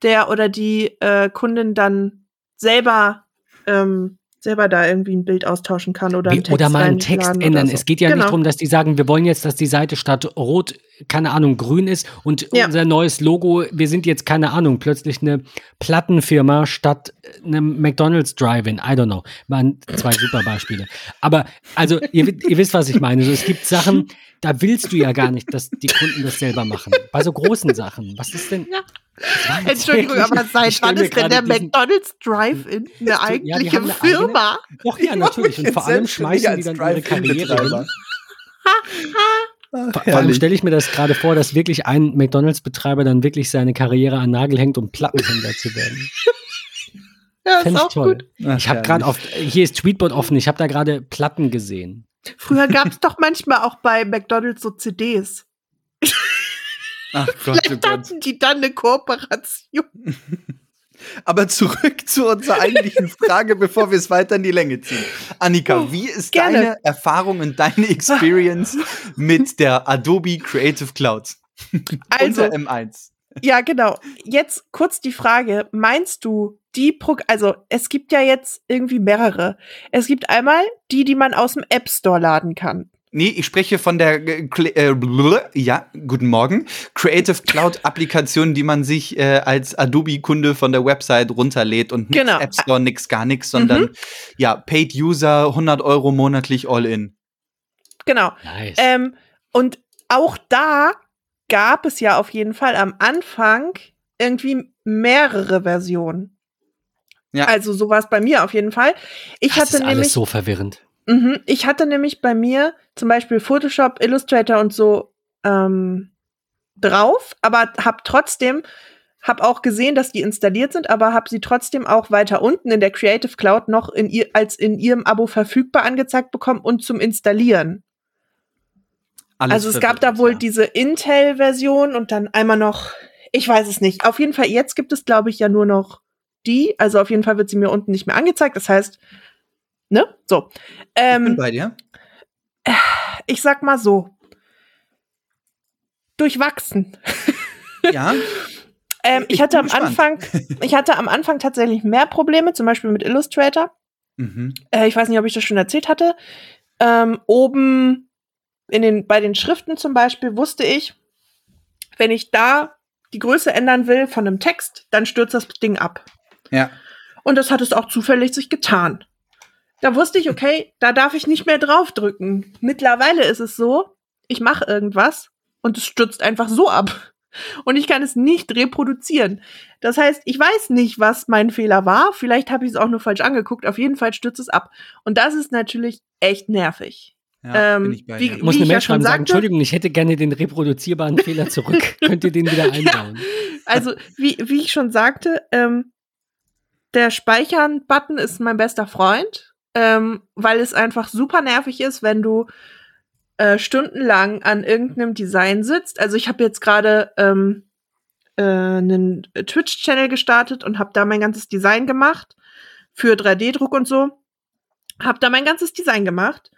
der oder die äh, Kundin dann selber ähm, selber da irgendwie ein Bild austauschen kann oder Text Oder mal einen Text ändern. So. Es geht ja genau. nicht darum, dass die sagen, wir wollen jetzt, dass die Seite statt rot keine Ahnung, grün ist und ja. unser neues Logo, wir sind jetzt, keine Ahnung, plötzlich eine Plattenfirma statt einem McDonalds Drive-In. I don't know. Waren zwei super Beispiele. Aber also, ihr, ihr wisst, was ich meine. So, es gibt Sachen, da willst du ja gar nicht, dass die Kunden das selber machen. Bei so großen Sachen. Was ist denn? Ja. Entschuldigung, aber seit wann ist denn der McDonalds Drive-In eine eigentliche ja, Firma? Eigene, doch, ja, natürlich. Und vor allem schmeißen die dann ihre Karriere Vor, vor allem stelle ich mir das gerade vor, dass wirklich ein McDonalds-Betreiber dann wirklich seine Karriere an Nagel hängt, um Plattenhändler zu werden. Ja, Fände ich toll. Ach, ich habe gerade auf, hier ist Tweetbot offen, ich habe da gerade Platten gesehen. Früher gab es doch manchmal auch bei McDonalds so CDs. Ach Gott, oh Vielleicht hatten die dann eine Kooperation. Aber zurück zu unserer eigentlichen Frage, bevor wir es weiter in die Länge ziehen. Annika, wie ist gerne. deine Erfahrung und deine Experience mit der Adobe Creative Cloud? Also M1. Ja, genau. Jetzt kurz die Frage, meinst du die Pro also es gibt ja jetzt irgendwie mehrere. Es gibt einmal die, die man aus dem App Store laden kann. Nee, ich spreche von der, äh, ja, guten Morgen, Creative Cloud Applikation, die man sich äh, als Adobe-Kunde von der Website runterlädt und genau. App Store, nix, gar nichts, sondern mhm. ja, Paid User, 100 Euro monatlich all in. Genau. Nice. Ähm, und auch da gab es ja auf jeden Fall am Anfang irgendwie mehrere Versionen. Ja. Also so war es bei mir auf jeden Fall. Ich das hatte ist nämlich alles so verwirrend. Mhm. Ich hatte nämlich bei mir zum Beispiel Photoshop, Illustrator und so ähm, drauf, aber habe trotzdem, habe auch gesehen, dass die installiert sind, aber habe sie trotzdem auch weiter unten in der Creative Cloud noch in ihr, als in ihrem Abo verfügbar angezeigt bekommen und zum Installieren. Alles also es gab da wohl ja. diese Intel-Version und dann einmal noch, ich weiß es nicht. Auf jeden Fall, jetzt gibt es, glaube ich, ja nur noch die. Also auf jeden Fall wird sie mir unten nicht mehr angezeigt. Das heißt, Ne? So. Ähm, ich bin bei dir. Ich sag mal so. Durchwachsen. Ja. ähm, ich, ich hatte am gespannt. Anfang, ich hatte am Anfang tatsächlich mehr Probleme, zum Beispiel mit Illustrator. Mhm. Äh, ich weiß nicht, ob ich das schon erzählt hatte. Ähm, oben in den, bei den Schriften zum Beispiel wusste ich, wenn ich da die Größe ändern will von einem Text, dann stürzt das Ding ab. Ja. Und das hat es auch zufällig sich getan. Da wusste ich, okay, da darf ich nicht mehr draufdrücken. Mittlerweile ist es so, ich mache irgendwas und es stürzt einfach so ab. Und ich kann es nicht reproduzieren. Das heißt, ich weiß nicht, was mein Fehler war. Vielleicht habe ich es auch nur falsch angeguckt. Auf jeden Fall stürzt es ab. Und das ist natürlich echt nervig. Ja, ähm, ich, wie, ich muss eine Mail schreiben sagen, Entschuldigung, ich hätte gerne den reproduzierbaren Fehler zurück. Könnt ihr den wieder einbauen? Ja, also, wie, wie ich schon sagte, ähm, der Speichern-Button ist mein bester Freund ähm, weil es einfach super nervig ist, wenn du äh, stundenlang an irgendeinem Design sitzt. Also ich habe jetzt gerade ähm, äh, einen Twitch-Channel gestartet und habe da mein ganzes Design gemacht für 3D-Druck und so. Habe da mein ganzes Design gemacht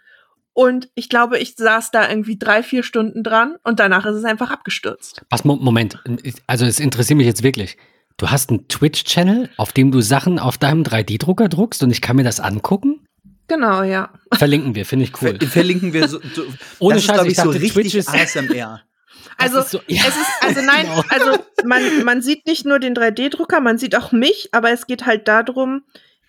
und ich glaube, ich saß da irgendwie drei, vier Stunden dran und danach ist es einfach abgestürzt. Was, Moment, also es interessiert mich jetzt wirklich. Du hast einen Twitch-Channel, auf dem du Sachen auf deinem 3D-Drucker druckst und ich kann mir das angucken? Genau, ja. Verlinken wir, finde ich cool. Ver verlinken wir so. so Ohne Scheiß, ist, ich, so richtig Twitch ist ASMR. Also, ist so, ja. es ist, also nein, genau. also man, man sieht nicht nur den 3D-Drucker, man sieht auch mich, aber es geht halt darum,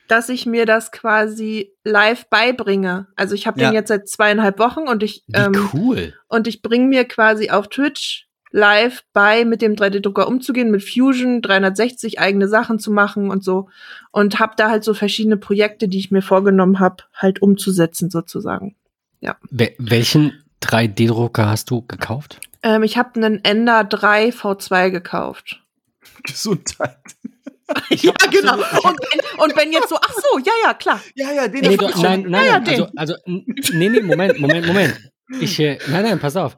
dass ich mir das quasi live beibringe. Also ich habe ja. den jetzt seit zweieinhalb Wochen und ich ähm, cool. und ich bringe mir quasi auf Twitch live bei, mit dem 3D-Drucker umzugehen, mit Fusion 360 eigene Sachen zu machen und so. Und habe da halt so verschiedene Projekte, die ich mir vorgenommen habe, halt umzusetzen sozusagen. Ja. Welchen 3D-Drucker hast du gekauft? Ähm, ich habe einen Ender 3 V2 gekauft. Gesundheit. ja, genau. Und wenn, und wenn, jetzt so, ach so, ja, ja, klar. Ja, ja, den nee, doch, Nein, nein, ja, ja, also, also, nee, nee, Moment, Moment, Moment. Ich, äh, nein, nein, pass auf.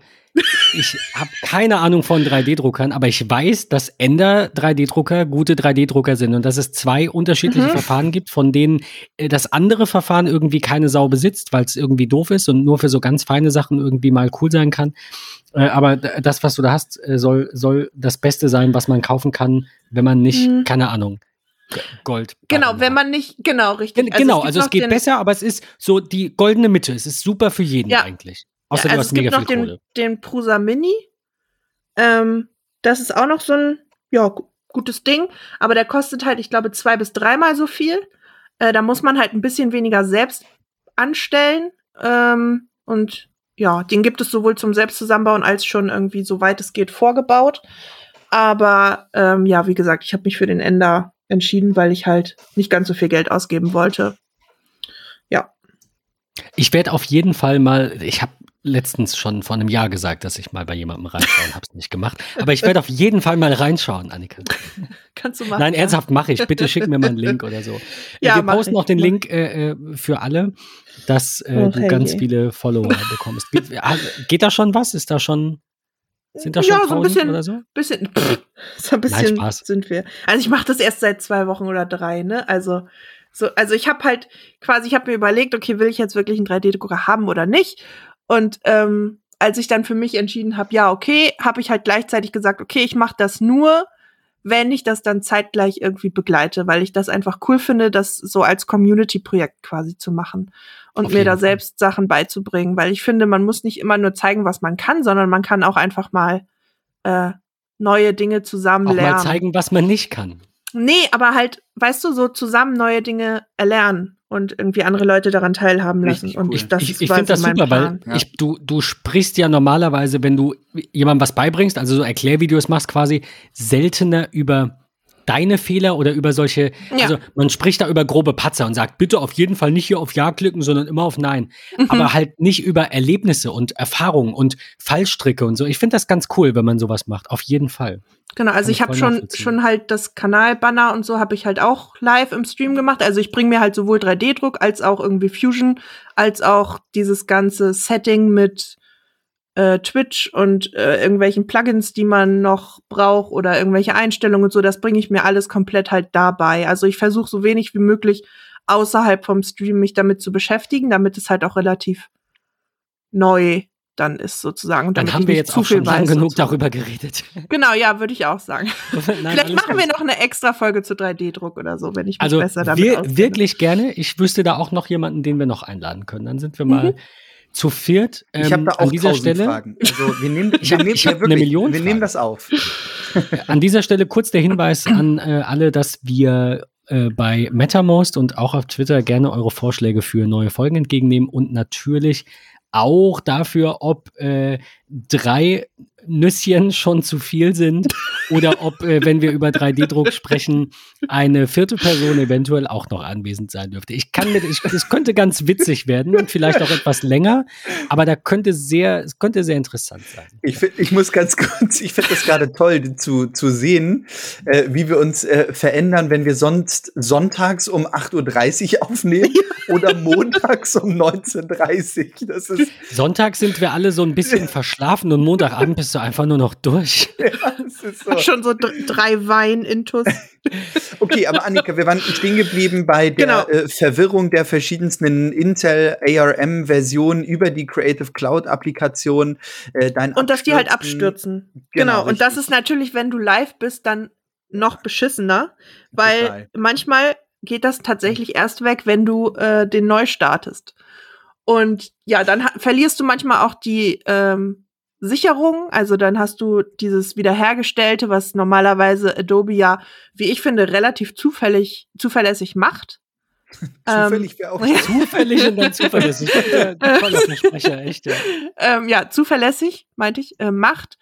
Ich habe keine Ahnung von 3D-Druckern, aber ich weiß, dass Ender 3D-Drucker gute 3D-Drucker sind und dass es zwei unterschiedliche mhm. Verfahren gibt, von denen äh, das andere Verfahren irgendwie keine Sau besitzt, weil es irgendwie doof ist und nur für so ganz feine Sachen irgendwie mal cool sein kann. Äh, aber das, was du da hast, äh, soll, soll das Beste sein, was man kaufen kann, wenn man nicht, mhm. keine Ahnung, Gold. Genau, wenn man nicht, genau, richtig. Also genau, es also es geht besser, aber es ist so die goldene Mitte. Es ist super für jeden ja. eigentlich. Außer ja, also du hast es mega gibt noch den, den Prusa Mini. Ähm, das ist auch noch so ein, ja, gutes Ding, aber der kostet halt, ich glaube, zwei bis dreimal so viel. Äh, da muss man halt ein bisschen weniger selbst anstellen. Ähm, und ja, den gibt es sowohl zum Selbstzusammenbauen als schon irgendwie, soweit es geht, vorgebaut. Aber ähm, ja, wie gesagt, ich habe mich für den Ender entschieden, weil ich halt nicht ganz so viel Geld ausgeben wollte. Ja. Ich werde auf jeden Fall mal, ich habe letztens schon vor einem Jahr gesagt, dass ich mal bei jemandem reinschauen, habe es nicht gemacht. Aber ich werde auf jeden Fall mal reinschauen, Annika. Kannst du machen. Nein, ernsthaft mache ich. Bitte schick mir mal einen Link oder so. Ja, Wir posten auch den Link äh, äh, für alle, dass äh, oh, du ganz viele Follower bekommst. Geht, geht, da schon was? Ist da schon sind da schon ja, so ein bisschen, oder so? Bisschen, pff, so ein bisschen Nein, sind wir. Also ich mache das erst seit zwei Wochen oder drei, ne? Also so, also ich habe halt quasi, ich habe mir überlegt, okay, will ich jetzt wirklich einen 3D-Drucker haben oder nicht? Und ähm, als ich dann für mich entschieden habe, ja, okay, habe ich halt gleichzeitig gesagt, okay, ich mache das nur, wenn ich das dann zeitgleich irgendwie begleite, weil ich das einfach cool finde, das so als Community-Projekt quasi zu machen und Auf mir da Fall. selbst Sachen beizubringen, weil ich finde, man muss nicht immer nur zeigen, was man kann, sondern man kann auch einfach mal äh, neue Dinge zusammen auch lernen. Mal zeigen, was man nicht kann. Nee, aber halt, weißt du, so zusammen neue Dinge erlernen und irgendwie andere Leute daran teilhaben lassen. Cool. Und ich, das ich, ich finde das super, Plan. weil ich, du, du sprichst ja normalerweise, wenn du jemandem was beibringst, also so Erklärvideos machst, quasi seltener über deine Fehler oder über solche, ja. also man spricht da über grobe Patzer und sagt, bitte auf jeden Fall nicht hier auf Ja klicken, sondern immer auf Nein. Mhm. Aber halt nicht über Erlebnisse und Erfahrungen und Fallstricke und so. Ich finde das ganz cool, wenn man sowas macht. Auf jeden Fall. Genau, also Kann ich habe schon, schon halt das Kanalbanner und so habe ich halt auch live im Stream gemacht. Also ich bringe mir halt sowohl 3D-Druck als auch irgendwie Fusion, als auch dieses ganze Setting mit äh, Twitch und äh, irgendwelchen Plugins, die man noch braucht oder irgendwelche Einstellungen und so, das bringe ich mir alles komplett halt dabei. Also ich versuche so wenig wie möglich außerhalb vom Stream mich damit zu beschäftigen, damit es halt auch relativ neu dann ist sozusagen. dann haben wir jetzt auch schon lang genug darüber geredet. Genau, ja, würde ich auch sagen. Nein, Vielleicht machen wir noch eine extra Folge zu 3D-Druck oder so, wenn ich mich also besser damit wir, Wirklich gerne. Ich wüsste da auch noch jemanden, den wir noch einladen können. Dann sind wir mal mhm zu viert. Ähm, ich habe da auch an dieser Stelle. Fragen. Also wir nehmen, ich wir ich ja, wirklich, eine Million. Wir nehmen das auf. an dieser Stelle kurz der Hinweis an äh, alle, dass wir äh, bei MetaMost und auch auf Twitter gerne eure Vorschläge für neue Folgen entgegennehmen und natürlich auch dafür, ob äh, drei Nüsschen schon zu viel sind oder ob, äh, wenn wir über 3D-Druck sprechen, eine vierte Person eventuell auch noch anwesend sein dürfte. Ich kann mit, ich, das könnte ganz witzig werden und vielleicht auch etwas länger, aber da könnte sehr, es könnte sehr interessant sein. Ich, find, ich muss ganz kurz, ich finde das gerade toll zu, zu sehen, äh, wie wir uns äh, verändern, wenn wir sonst sonntags um 8.30 Uhr aufnehmen oder montags um 19.30 Uhr. Das ist Sonntags sind wir alle so ein bisschen verschlafen und Montagabend bist du einfach nur noch durch. Ja, das ist so. Schon so drei Wein-Intus. okay, aber Annika, wir waren stehen geblieben bei der genau. äh, Verwirrung der verschiedensten Intel ARM-Versionen über die Creative Cloud-Applikation. Äh, und dass die halt abstürzen. Genau, genau. und das ist natürlich, wenn du live bist, dann noch beschissener, weil Total. manchmal geht das tatsächlich erst weg, wenn du äh, den neu startest. Und ja, dann verlierst du manchmal auch die ähm, Sicherung. Also dann hast du dieses wiederhergestellte, was normalerweise Adobe ja, wie ich finde, relativ zufällig, zuverlässig macht. zufällig wäre auch ja. zufällig und dann zuverlässig. Toller Versprecher, echt, ja. Ähm, ja, zuverlässig, meinte ich, äh, macht,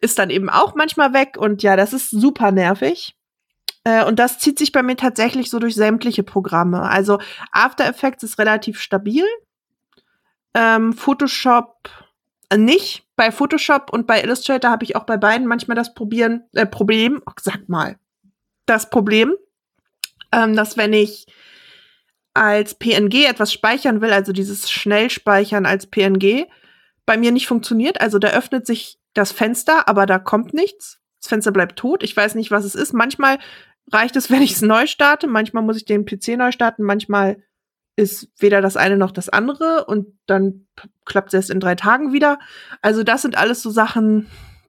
ist dann eben auch manchmal weg und ja, das ist super nervig. Äh, und das zieht sich bei mir tatsächlich so durch sämtliche Programme. Also After Effects ist relativ stabil. Ähm, Photoshop nicht. Bei Photoshop und bei Illustrator habe ich auch bei beiden manchmal das Probieren, äh, Problem, oh, sag mal, das Problem, ähm, dass wenn ich als PNG etwas speichern will, also dieses Schnellspeichern als PNG, bei mir nicht funktioniert. Also da öffnet sich das Fenster, aber da kommt nichts. Das Fenster bleibt tot. Ich weiß nicht, was es ist. Manchmal reicht es, wenn ich es neu starte. Manchmal muss ich den PC neu starten. Manchmal ist weder das eine noch das andere und dann klappt es erst in drei Tagen wieder. Also das sind alles so Sachen,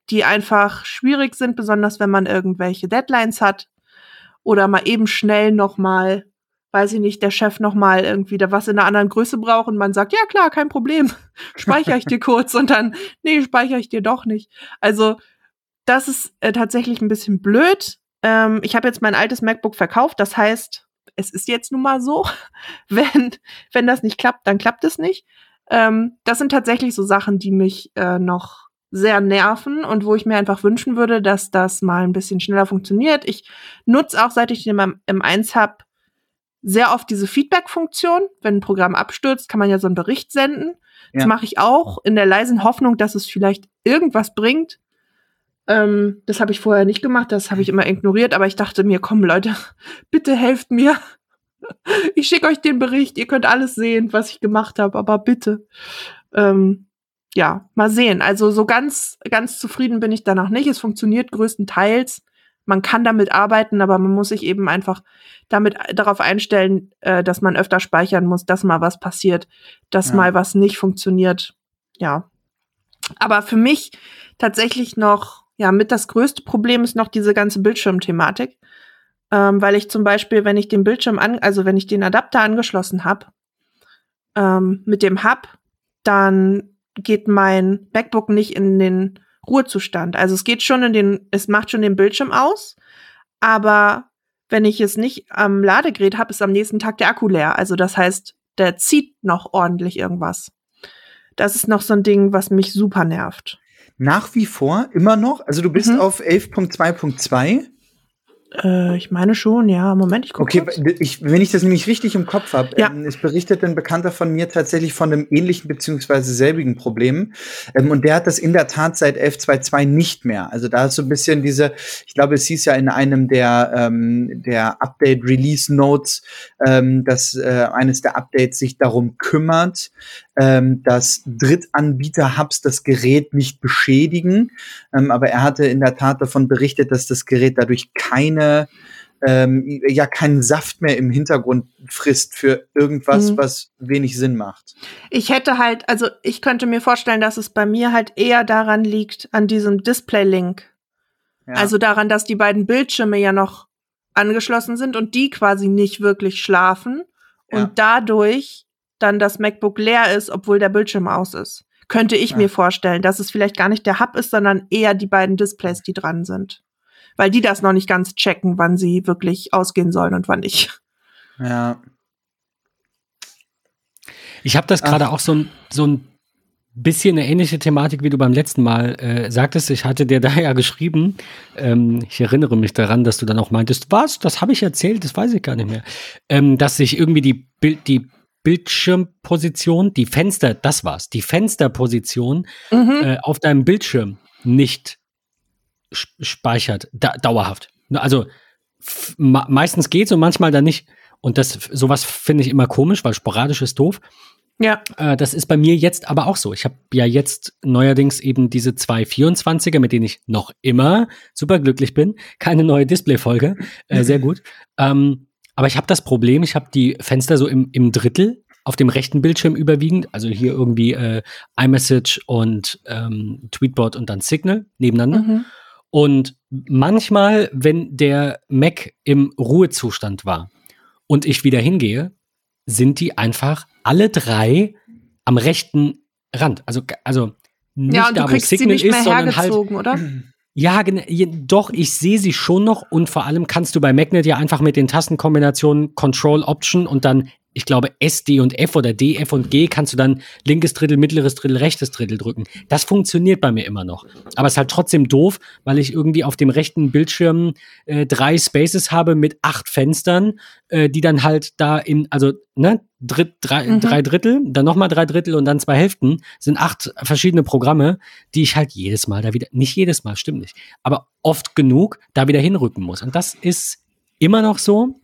die einfach schwierig sind, besonders wenn man irgendwelche Deadlines hat oder mal eben schnell noch mal weiß ich nicht, der Chef noch mal irgendwie da was in einer anderen Größe braucht und man sagt, ja klar, kein Problem, speichere ich dir kurz und dann, nee, speichere ich dir doch nicht. Also das ist äh, tatsächlich ein bisschen blöd. Ähm, ich habe jetzt mein altes MacBook verkauft, das heißt, es ist jetzt nun mal so, wenn, wenn das nicht klappt, dann klappt es nicht. Ähm, das sind tatsächlich so Sachen, die mich äh, noch sehr nerven und wo ich mir einfach wünschen würde, dass das mal ein bisschen schneller funktioniert. Ich nutze auch, seit ich den im 1 habe, sehr oft diese Feedback-Funktion. Wenn ein Programm abstürzt, kann man ja so einen Bericht senden. Ja. Das mache ich auch in der leisen Hoffnung, dass es vielleicht irgendwas bringt. Ähm, das habe ich vorher nicht gemacht, das habe ich immer ignoriert, aber ich dachte mir, komm Leute, bitte helft mir. Ich schicke euch den Bericht, ihr könnt alles sehen, was ich gemacht habe, aber bitte. Ähm, ja, mal sehen. Also so ganz, ganz zufrieden bin ich da noch nicht. Es funktioniert größtenteils. Man kann damit arbeiten, aber man muss sich eben einfach damit darauf einstellen, äh, dass man öfter speichern muss, dass mal was passiert, dass ja. mal was nicht funktioniert. Ja. Aber für mich tatsächlich noch, ja, mit das größte Problem ist noch diese ganze Bildschirmthematik. Ähm, weil ich zum Beispiel, wenn ich den Bildschirm an, also wenn ich den Adapter angeschlossen habe, ähm, mit dem Hub, dann geht mein MacBook nicht in den Ruhezustand. Also es geht schon in den, es macht schon den Bildschirm aus, aber wenn ich es nicht am Ladegerät habe, ist am nächsten Tag der Akku leer. Also das heißt, der zieht noch ordentlich irgendwas. Das ist noch so ein Ding, was mich super nervt. Nach wie vor immer noch? Also du bist mhm. auf 11.2.2? Äh, ich meine schon, ja. Moment, ich gucke. Okay, ich, wenn ich das nämlich richtig im Kopf habe, ja. ähm, es berichtet ein Bekannter von mir tatsächlich von einem ähnlichen beziehungsweise selbigen Problem. Ähm, und der hat das in der Tat seit 11.2.2 nicht mehr. Also da ist so ein bisschen diese, ich glaube, es hieß ja in einem der, ähm, der Update-Release-Notes, ähm, dass äh, eines der Updates sich darum kümmert, ähm, dass Drittanbieter-Hubs das Gerät nicht beschädigen. Ähm, aber er hatte in der Tat davon berichtet, dass das Gerät dadurch keine ähm, ja keinen Saft mehr im Hintergrund frisst für irgendwas, mhm. was wenig Sinn macht. Ich hätte halt, also ich könnte mir vorstellen, dass es bei mir halt eher daran liegt, an diesem Display-Link. Ja. Also daran, dass die beiden Bildschirme ja noch angeschlossen sind und die quasi nicht wirklich schlafen ja. und dadurch dann das MacBook leer ist, obwohl der Bildschirm aus ist. Könnte ich ja. mir vorstellen, dass es vielleicht gar nicht der Hub ist, sondern eher die beiden Displays, die dran sind. Weil die das noch nicht ganz checken, wann sie wirklich ausgehen sollen und wann nicht. Ja. Ich habe das gerade auch so ein, so ein bisschen eine ähnliche Thematik, wie du beim letzten Mal äh, sagtest. Ich hatte dir da ja geschrieben. Ähm, ich erinnere mich daran, dass du dann auch meintest, was? Das habe ich erzählt, das weiß ich gar nicht mehr. Ähm, dass sich irgendwie die, Bild, die Bildschirmposition, die Fenster, das war's, die Fensterposition mhm. äh, auf deinem Bildschirm nicht speichert, da, dauerhaft. Also meistens geht's und manchmal dann nicht. Und das, sowas finde ich immer komisch, weil sporadisch ist doof. Ja. Äh, das ist bei mir jetzt aber auch so. Ich habe ja jetzt neuerdings eben diese zwei 24er, mit denen ich noch immer super glücklich bin. Keine neue Display-Folge. Äh, sehr gut. Ähm, aber ich habe das Problem, ich habe die Fenster so im, im Drittel auf dem rechten Bildschirm überwiegend, also hier irgendwie äh, iMessage und ähm, Tweetbot und dann Signal nebeneinander. Mhm. Und manchmal, wenn der Mac im Ruhezustand war und ich wieder hingehe, sind die einfach alle drei am rechten Rand. Also, also nicht ja, und da, wo Signal ist, sondern halt. Oder? Ja, doch, ich sehe sie schon noch und vor allem kannst du bei Magnet ja einfach mit den Tastenkombinationen Control Option und dann ich glaube, S, D und F oder D, F und G kannst du dann linkes Drittel, mittleres Drittel, rechtes Drittel drücken. Das funktioniert bei mir immer noch. Aber es ist halt trotzdem doof, weil ich irgendwie auf dem rechten Bildschirm äh, drei Spaces habe mit acht Fenstern, äh, die dann halt da in, also, ne, Dritt, drei, mhm. drei Drittel, dann nochmal drei Drittel und dann zwei Hälften sind acht verschiedene Programme, die ich halt jedes Mal da wieder, nicht jedes Mal, stimmt nicht, aber oft genug da wieder hinrücken muss. Und das ist immer noch so.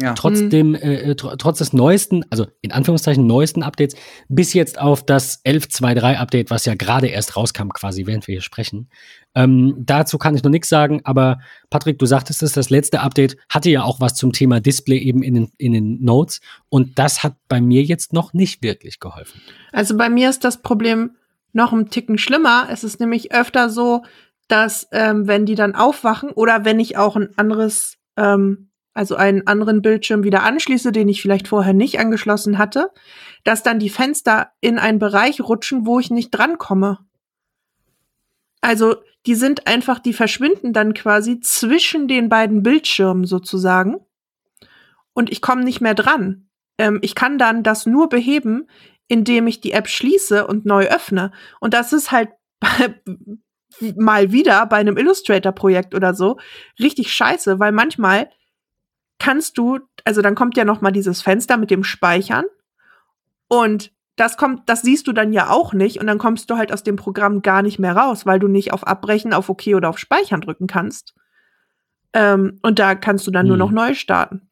Ja. Trotzdem, äh, äh, tr trotz des neuesten, also in Anführungszeichen neuesten Updates, bis jetzt auf das 11.2.3 Update, was ja gerade erst rauskam, quasi, während wir hier sprechen. Ähm, dazu kann ich noch nichts sagen, aber Patrick, du sagtest es, das letzte Update hatte ja auch was zum Thema Display eben in den, in den Notes und das hat bei mir jetzt noch nicht wirklich geholfen. Also bei mir ist das Problem noch ein Ticken schlimmer. Es ist nämlich öfter so, dass ähm, wenn die dann aufwachen oder wenn ich auch ein anderes ähm, also einen anderen Bildschirm wieder anschließe, den ich vielleicht vorher nicht angeschlossen hatte, dass dann die Fenster in einen Bereich rutschen, wo ich nicht drankomme. Also die sind einfach, die verschwinden dann quasi zwischen den beiden Bildschirmen sozusagen. Und ich komme nicht mehr dran. Ähm, ich kann dann das nur beheben, indem ich die App schließe und neu öffne. Und das ist halt mal wieder bei einem Illustrator-Projekt oder so richtig scheiße, weil manchmal kannst du, also dann kommt ja noch mal dieses Fenster mit dem Speichern und das kommt, das siehst du dann ja auch nicht und dann kommst du halt aus dem Programm gar nicht mehr raus, weil du nicht auf Abbrechen, auf OK oder auf Speichern drücken kannst. Ähm, und da kannst du dann hm. nur noch neu starten.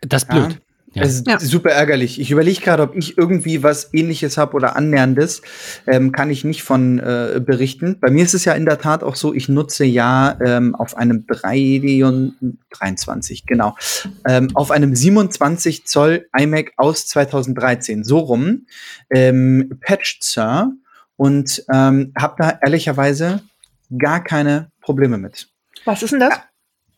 Das ist blöd. Ja. Ja. Das ist ja. super ärgerlich. Ich überlege gerade, ob ich irgendwie was ähnliches habe oder annäherndes. Ähm, kann ich nicht von äh, berichten. Bei mir ist es ja in der Tat auch so, ich nutze ja ähm, auf einem 3 23, genau, ähm, auf einem 27 Zoll iMac aus 2013, so rum, ähm, Patched Sir und ähm, habe da ehrlicherweise gar keine Probleme mit. Was ist denn das?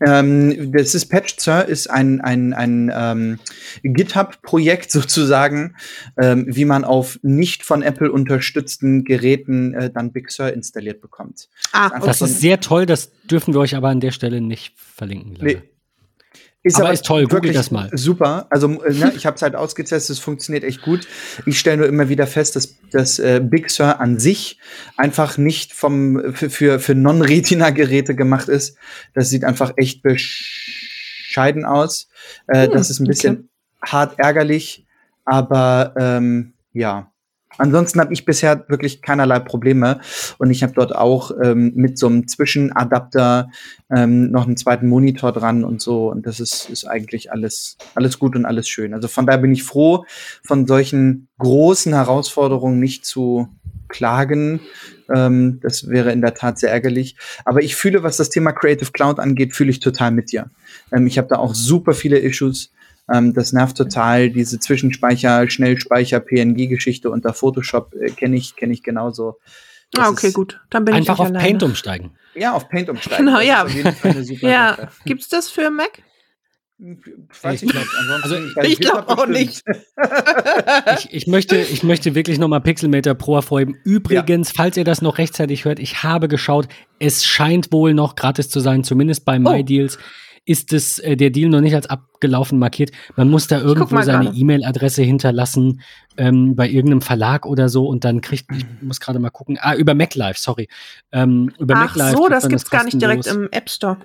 Ähm, das ist Patch Sir ist ein, ein, ein ähm, GitHub-Projekt sozusagen, ähm, wie man auf nicht von Apple unterstützten Geräten äh, dann Big Sur installiert bekommt. Ah, das, das ist sehr toll, das dürfen wir euch aber an der Stelle nicht verlinken. Nee, ist aber, aber ist toll, google das mal. Super. Also äh, ne, ich habe es halt ausgetestet, es funktioniert echt gut. Ich stelle nur immer wieder fest, dass das äh, Big Sur an sich einfach nicht vom für, für, für Non-Retina-Geräte gemacht ist. Das sieht einfach echt bescheiden aus. Äh, hm, das ist ein bisschen okay. hart ärgerlich, aber ähm, ja. Ansonsten habe ich bisher wirklich keinerlei Probleme und ich habe dort auch ähm, mit so einem Zwischenadapter ähm, noch einen zweiten Monitor dran und so und das ist, ist eigentlich alles, alles gut und alles schön. Also von daher bin ich froh, von solchen großen Herausforderungen nicht zu klagen. Ähm, das wäre in der Tat sehr ärgerlich. Aber ich fühle, was das Thema Creative Cloud angeht, fühle ich total mit dir. Ähm, ich habe da auch super viele Issues ähm, das nervt total. Diese Zwischenspeicher, Schnellspeicher, PNG-Geschichte unter Photoshop äh, kenne ich, kenne ich genauso. Das ah, okay, gut. Dann bin einfach ich auf alleine. Paint umsteigen. Ja, auf Paint umsteigen. Genau, ja. ja. Gibt's das für Mac? Weiß ich nicht. Also, ich glaube auch nicht. ich, ich, möchte, ich möchte wirklich nochmal Pixelmeter Pro hervorheben. Übrigens, ja. falls ihr das noch rechtzeitig hört, ich habe geschaut, es scheint wohl noch gratis zu sein, zumindest bei oh. Ist es äh, der Deal noch nicht als abgelaufen markiert. Man muss da irgendwo seine E-Mail-Adresse hinterlassen ähm, bei irgendeinem Verlag oder so und dann kriegt, ich muss gerade mal gucken, ah, über MacLife, sorry. Ähm, über Ach MacLife so, das gibt's das gar nicht direkt im App Store.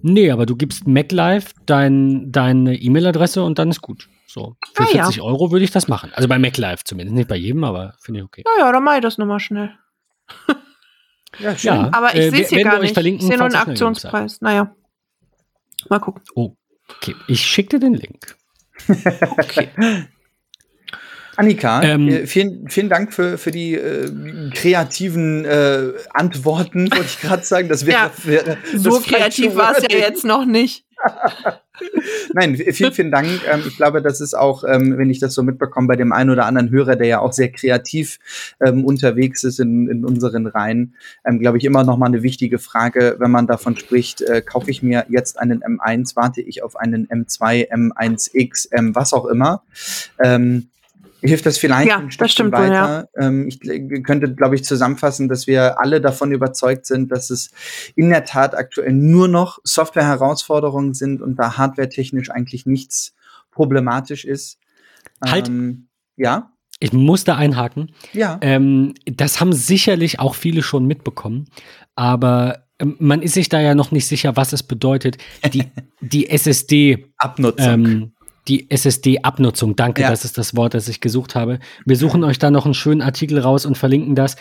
Nee, aber du gibst MacLife dein, deine E-Mail-Adresse und dann ist gut. So, für ah, 40 ja. Euro würde ich das machen. Also bei MacLife zumindest, nicht bei jedem, aber finde ich okay. Ja, ja, dann mache ich das nochmal schnell. ja, schön. Ja, aber ich äh, sehe es hier gar nicht. Ich sehe nur einen Aktionspreis. Naja. Mal gucken. Oh, okay. Ich schicke dir den Link. okay. Annika, ähm, äh, vielen, vielen Dank für, für die äh, kreativen äh, Antworten, wollte ich gerade sagen. Das wäre, ja, wäre so kreativ war es ja jetzt noch nicht. Nein, vielen, vielen Dank. Ähm, ich glaube, das ist auch, ähm, wenn ich das so mitbekomme, bei dem einen oder anderen Hörer, der ja auch sehr kreativ ähm, unterwegs ist in, in unseren Reihen, glaube ich, immer noch mal eine wichtige Frage, wenn man davon spricht, äh, kaufe ich mir jetzt einen M1, warte ich auf einen M2, M1X, M was auch immer. Ähm, hilft das vielleicht ja, ein Stückchen weiter. Ja. Ähm, ich könnte, glaube ich, zusammenfassen, dass wir alle davon überzeugt sind, dass es in der Tat aktuell nur noch Software-Herausforderungen sind und da hardware-technisch eigentlich nichts problematisch ist. Halt. Ähm, ja. Ich muss da einhaken. Ja. Ähm, das haben sicherlich auch viele schon mitbekommen, aber ähm, man ist sich da ja noch nicht sicher, was es bedeutet, die, die SSD Abnutzung. Die SSD-Abnutzung. Danke, ja. das ist das Wort, das ich gesucht habe. Wir suchen euch da noch einen schönen Artikel raus und verlinken das.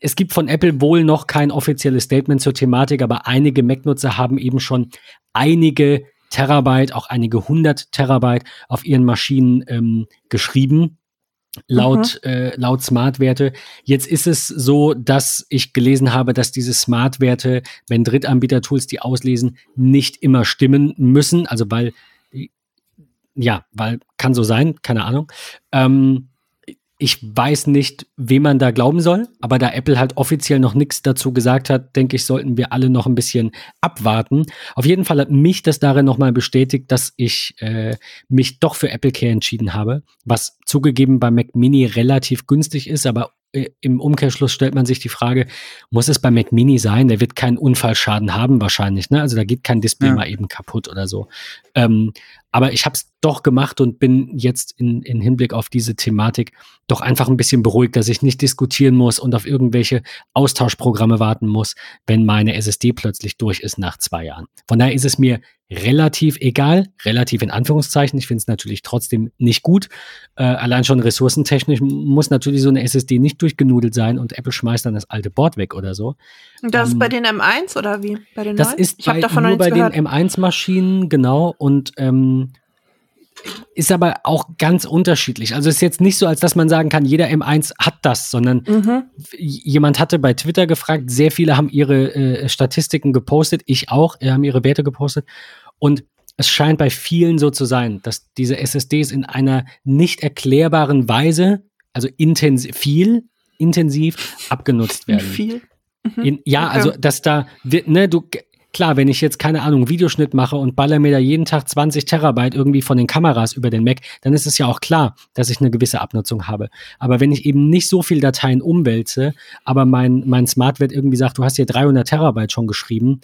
Es gibt von Apple wohl noch kein offizielles Statement zur Thematik, aber einige Mac-Nutzer haben eben schon einige Terabyte, auch einige hundert Terabyte auf ihren Maschinen ähm, geschrieben. Laut, mhm. äh, laut Smart-Werte. Jetzt ist es so, dass ich gelesen habe, dass diese Smart-Werte, wenn Drittanbieter-Tools die auslesen, nicht immer stimmen müssen. Also weil ja, weil kann so sein, keine Ahnung. Ähm, ich weiß nicht, wem man da glauben soll, aber da Apple halt offiziell noch nichts dazu gesagt hat, denke ich, sollten wir alle noch ein bisschen abwarten. Auf jeden Fall hat mich das darin nochmal bestätigt, dass ich äh, mich doch für Apple Care entschieden habe, was zugegeben bei Mac Mini relativ günstig ist, aber äh, im Umkehrschluss stellt man sich die Frage, muss es bei Mac Mini sein? Der wird keinen Unfallschaden haben wahrscheinlich, ne? Also da geht kein Display ja. mal eben kaputt oder so. Ähm, aber ich habe es doch gemacht und bin jetzt in, in Hinblick auf diese Thematik doch einfach ein bisschen beruhigt, dass ich nicht diskutieren muss und auf irgendwelche Austauschprogramme warten muss, wenn meine SSD plötzlich durch ist nach zwei Jahren. Von daher ist es mir relativ egal, relativ in Anführungszeichen. Ich finde es natürlich trotzdem nicht gut. Äh, allein schon ressourcentechnisch muss natürlich so eine SSD nicht durchgenudelt sein und Apple schmeißt dann das alte Board weg oder so. Und das ähm, ist bei den M1 oder wie? Bei den das neuen? ist ich bei, davon nur bei den M1-Maschinen, genau. Und ähm, ist aber auch ganz unterschiedlich. Also ist jetzt nicht so, als dass man sagen kann, jeder M1 hat das, sondern mhm. jemand hatte bei Twitter gefragt, sehr viele haben ihre äh, Statistiken gepostet, ich auch, äh, haben ihre Werte gepostet. Und es scheint bei vielen so zu sein, dass diese SSDs in einer nicht erklärbaren Weise, also intensiv, viel intensiv abgenutzt werden. Viel? Mhm. In, ja, okay. also dass da, ne, du, Klar, wenn ich jetzt, keine Ahnung, Videoschnitt mache und baller mir da jeden Tag 20 Terabyte irgendwie von den Kameras über den Mac, dann ist es ja auch klar, dass ich eine gewisse Abnutzung habe. Aber wenn ich eben nicht so viel Dateien umwälze, aber mein, mein Smartwert irgendwie sagt, du hast hier 300 Terabyte schon geschrieben,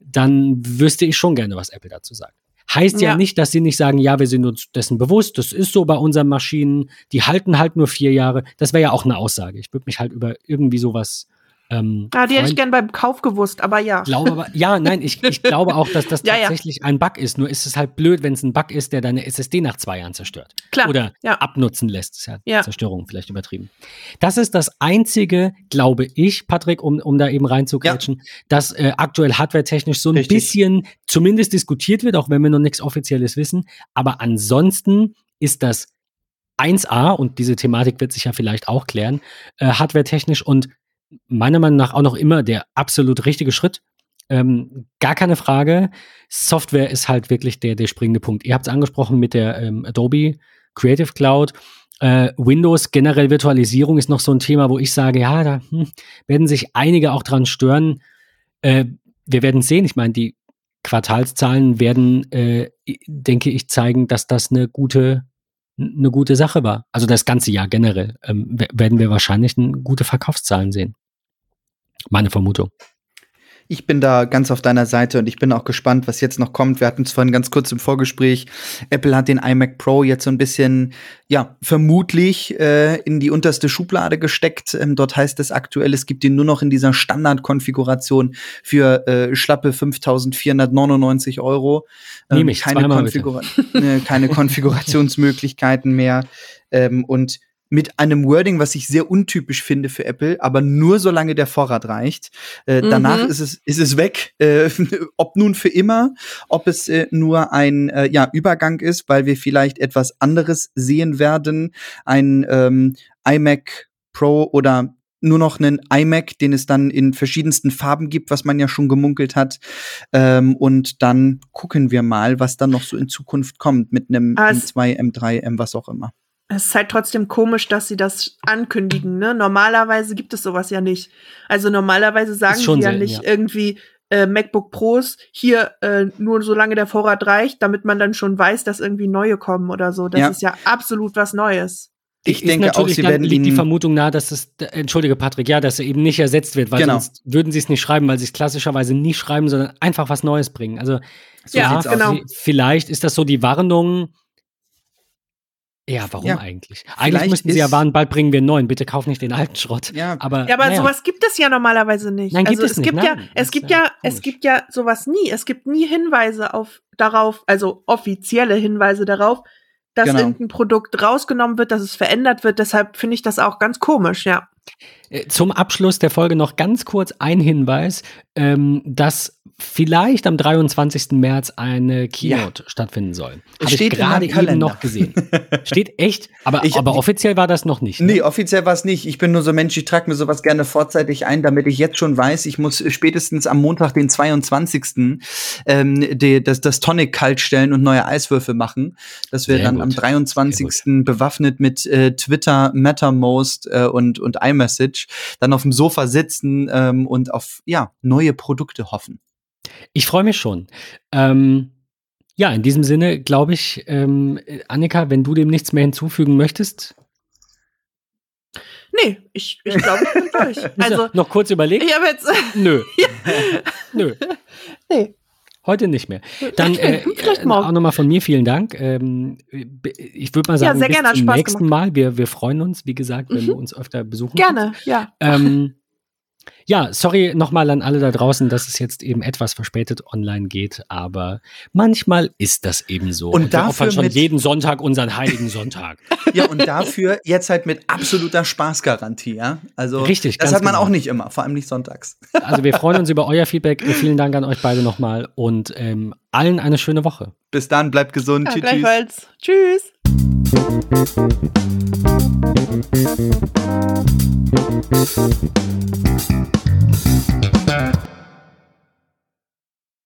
dann wüsste ich schon gerne, was Apple dazu sagt. Heißt ja. ja, nicht, dass sie nicht sagen, ja, wir sind uns dessen bewusst, das ist so bei unseren Maschinen, die halten halt nur vier Jahre. Das wäre ja auch eine Aussage. Ich würde mich halt über irgendwie sowas ähm, ah, die hätte ich gern beim Kauf gewusst, aber ja. Glaube aber, ja, nein, ich, ich glaube auch, dass das ja, tatsächlich ja. ein Bug ist. Nur ist es halt blöd, wenn es ein Bug ist, der deine SSD nach zwei Jahren zerstört. Klar. Oder ja. abnutzen lässt. Das ist ja, ja, Zerstörung vielleicht übertrieben. Das ist das einzige, glaube ich, Patrick, um, um da eben reinzugrätschen, dass äh, aktuell hardwaretechnisch so ein Richtig. bisschen zumindest diskutiert wird, auch wenn wir noch nichts Offizielles wissen. Aber ansonsten ist das 1A, und diese Thematik wird sich ja vielleicht auch klären, äh, hardwaretechnisch und meiner Meinung nach auch noch immer der absolut richtige Schritt. Ähm, gar keine Frage. Software ist halt wirklich der, der springende Punkt. Ihr habt es angesprochen mit der ähm, Adobe Creative Cloud. Äh, Windows generell Virtualisierung ist noch so ein Thema, wo ich sage, ja, da hm, werden sich einige auch dran stören. Äh, wir werden sehen. Ich meine, die Quartalszahlen werden, äh, denke ich, zeigen, dass das eine gute eine gute Sache war. Also das ganze Jahr generell ähm, werden wir wahrscheinlich gute Verkaufszahlen sehen. Meine Vermutung. Ich bin da ganz auf deiner Seite und ich bin auch gespannt, was jetzt noch kommt. Wir hatten es vorhin ganz kurz im Vorgespräch. Apple hat den iMac Pro jetzt so ein bisschen, ja, vermutlich äh, in die unterste Schublade gesteckt. Ähm, dort heißt es aktuell, es gibt ihn nur noch in dieser Standardkonfiguration für äh, schlappe 5.499 Euro. Ähm, Nehme ich, keine, Konfigura äh, keine Konfigurationsmöglichkeiten mehr. Ähm, und mit einem Wording, was ich sehr untypisch finde für Apple, aber nur solange der Vorrat reicht. Äh, mhm. Danach ist es, ist es weg. Äh, ob nun für immer, ob es äh, nur ein äh, ja, Übergang ist, weil wir vielleicht etwas anderes sehen werden. Ein ähm, iMac Pro oder nur noch einen iMac, den es dann in verschiedensten Farben gibt, was man ja schon gemunkelt hat. Ähm, und dann gucken wir mal, was dann noch so in Zukunft kommt mit einem M2, M3, M was auch immer es ist halt trotzdem komisch, dass sie das ankündigen. Ne? Normalerweise gibt es sowas ja nicht. Also normalerweise sagen sie ja nicht ja. irgendwie äh, MacBook Pros hier äh, nur solange der Vorrat reicht, damit man dann schon weiß, dass irgendwie neue kommen oder so. Das ja. ist ja absolut was Neues. Ich ist denke auch, sie werden liegt die Vermutung nahe, dass es, entschuldige Patrick, ja, dass er eben nicht ersetzt wird, weil genau. sonst würden sie es nicht schreiben, weil sie es klassischerweise nie schreiben, sondern einfach was Neues bringen. Also so ja, genau. Vielleicht ist das so die Warnung, ja, warum ja, eigentlich? Eigentlich müssten sie ja warnen, bald bringen wir einen neuen. Bitte kauf nicht den alten Schrott. Ja, aber, ja, aber naja. sowas gibt es ja normalerweise nicht. Nein, gibt also, es, es gibt nicht. ja, Nein, es gibt ja, es gibt ja sowas nie. Es gibt nie Hinweise auf darauf, also offizielle Hinweise darauf, dass genau. irgendein Produkt rausgenommen wird, dass es verändert wird. Deshalb finde ich das auch ganz komisch, ja. Äh, zum Abschluss der Folge noch ganz kurz ein Hinweis, ähm, dass vielleicht am 23. März eine Keynote ja. stattfinden soll. Habe ich gerade eben noch gesehen. Steht echt, aber, ich, aber offiziell war das noch nicht. Ne? Nee, offiziell war es nicht. Ich bin nur so Mensch, ich trage mir sowas gerne vorzeitig ein, damit ich jetzt schon weiß, ich muss spätestens am Montag, den 22. Ähm, die, das, das Tonic kalt stellen und neue Eiswürfel machen. Dass wir Sehr dann gut. am 23. bewaffnet mit äh, Twitter, MetaMost äh, und, und iMessage dann auf dem Sofa sitzen ähm, und auf ja, neue Produkte hoffen. Ich freue mich schon. Ähm, ja, in diesem Sinne glaube ich, ähm, Annika, wenn du dem nichts mehr hinzufügen möchtest. Nee, ich, ich glaube, ich bin durch. Also, noch kurz überlegt? Ich habe jetzt. Nö. Nö. Nee. Heute nicht mehr. Dann äh, äh auch nochmal von mir vielen Dank. Ähm, ich würde mal sagen, ja, bis gerne, zum nächsten gemacht. Mal. Wir, wir freuen uns, wie gesagt, wenn mhm. du uns öfter besuchen Gerne, kannst. ja. Ähm, ja, sorry nochmal an alle da draußen, dass es jetzt eben etwas verspätet online geht, aber manchmal ist das eben so. Und, und dafür wir opfern schon jeden Sonntag unseren heiligen Sonntag. ja, und dafür jetzt halt mit absoluter Spaßgarantie, ja? Also Richtig, das hat man genau. auch nicht immer, vor allem nicht sonntags. also wir freuen uns über euer Feedback. Vielen Dank an euch beide nochmal und ähm, allen eine schöne Woche. Bis dann, bleibt gesund. Ja, tschüss. Tschüss. Tschüss.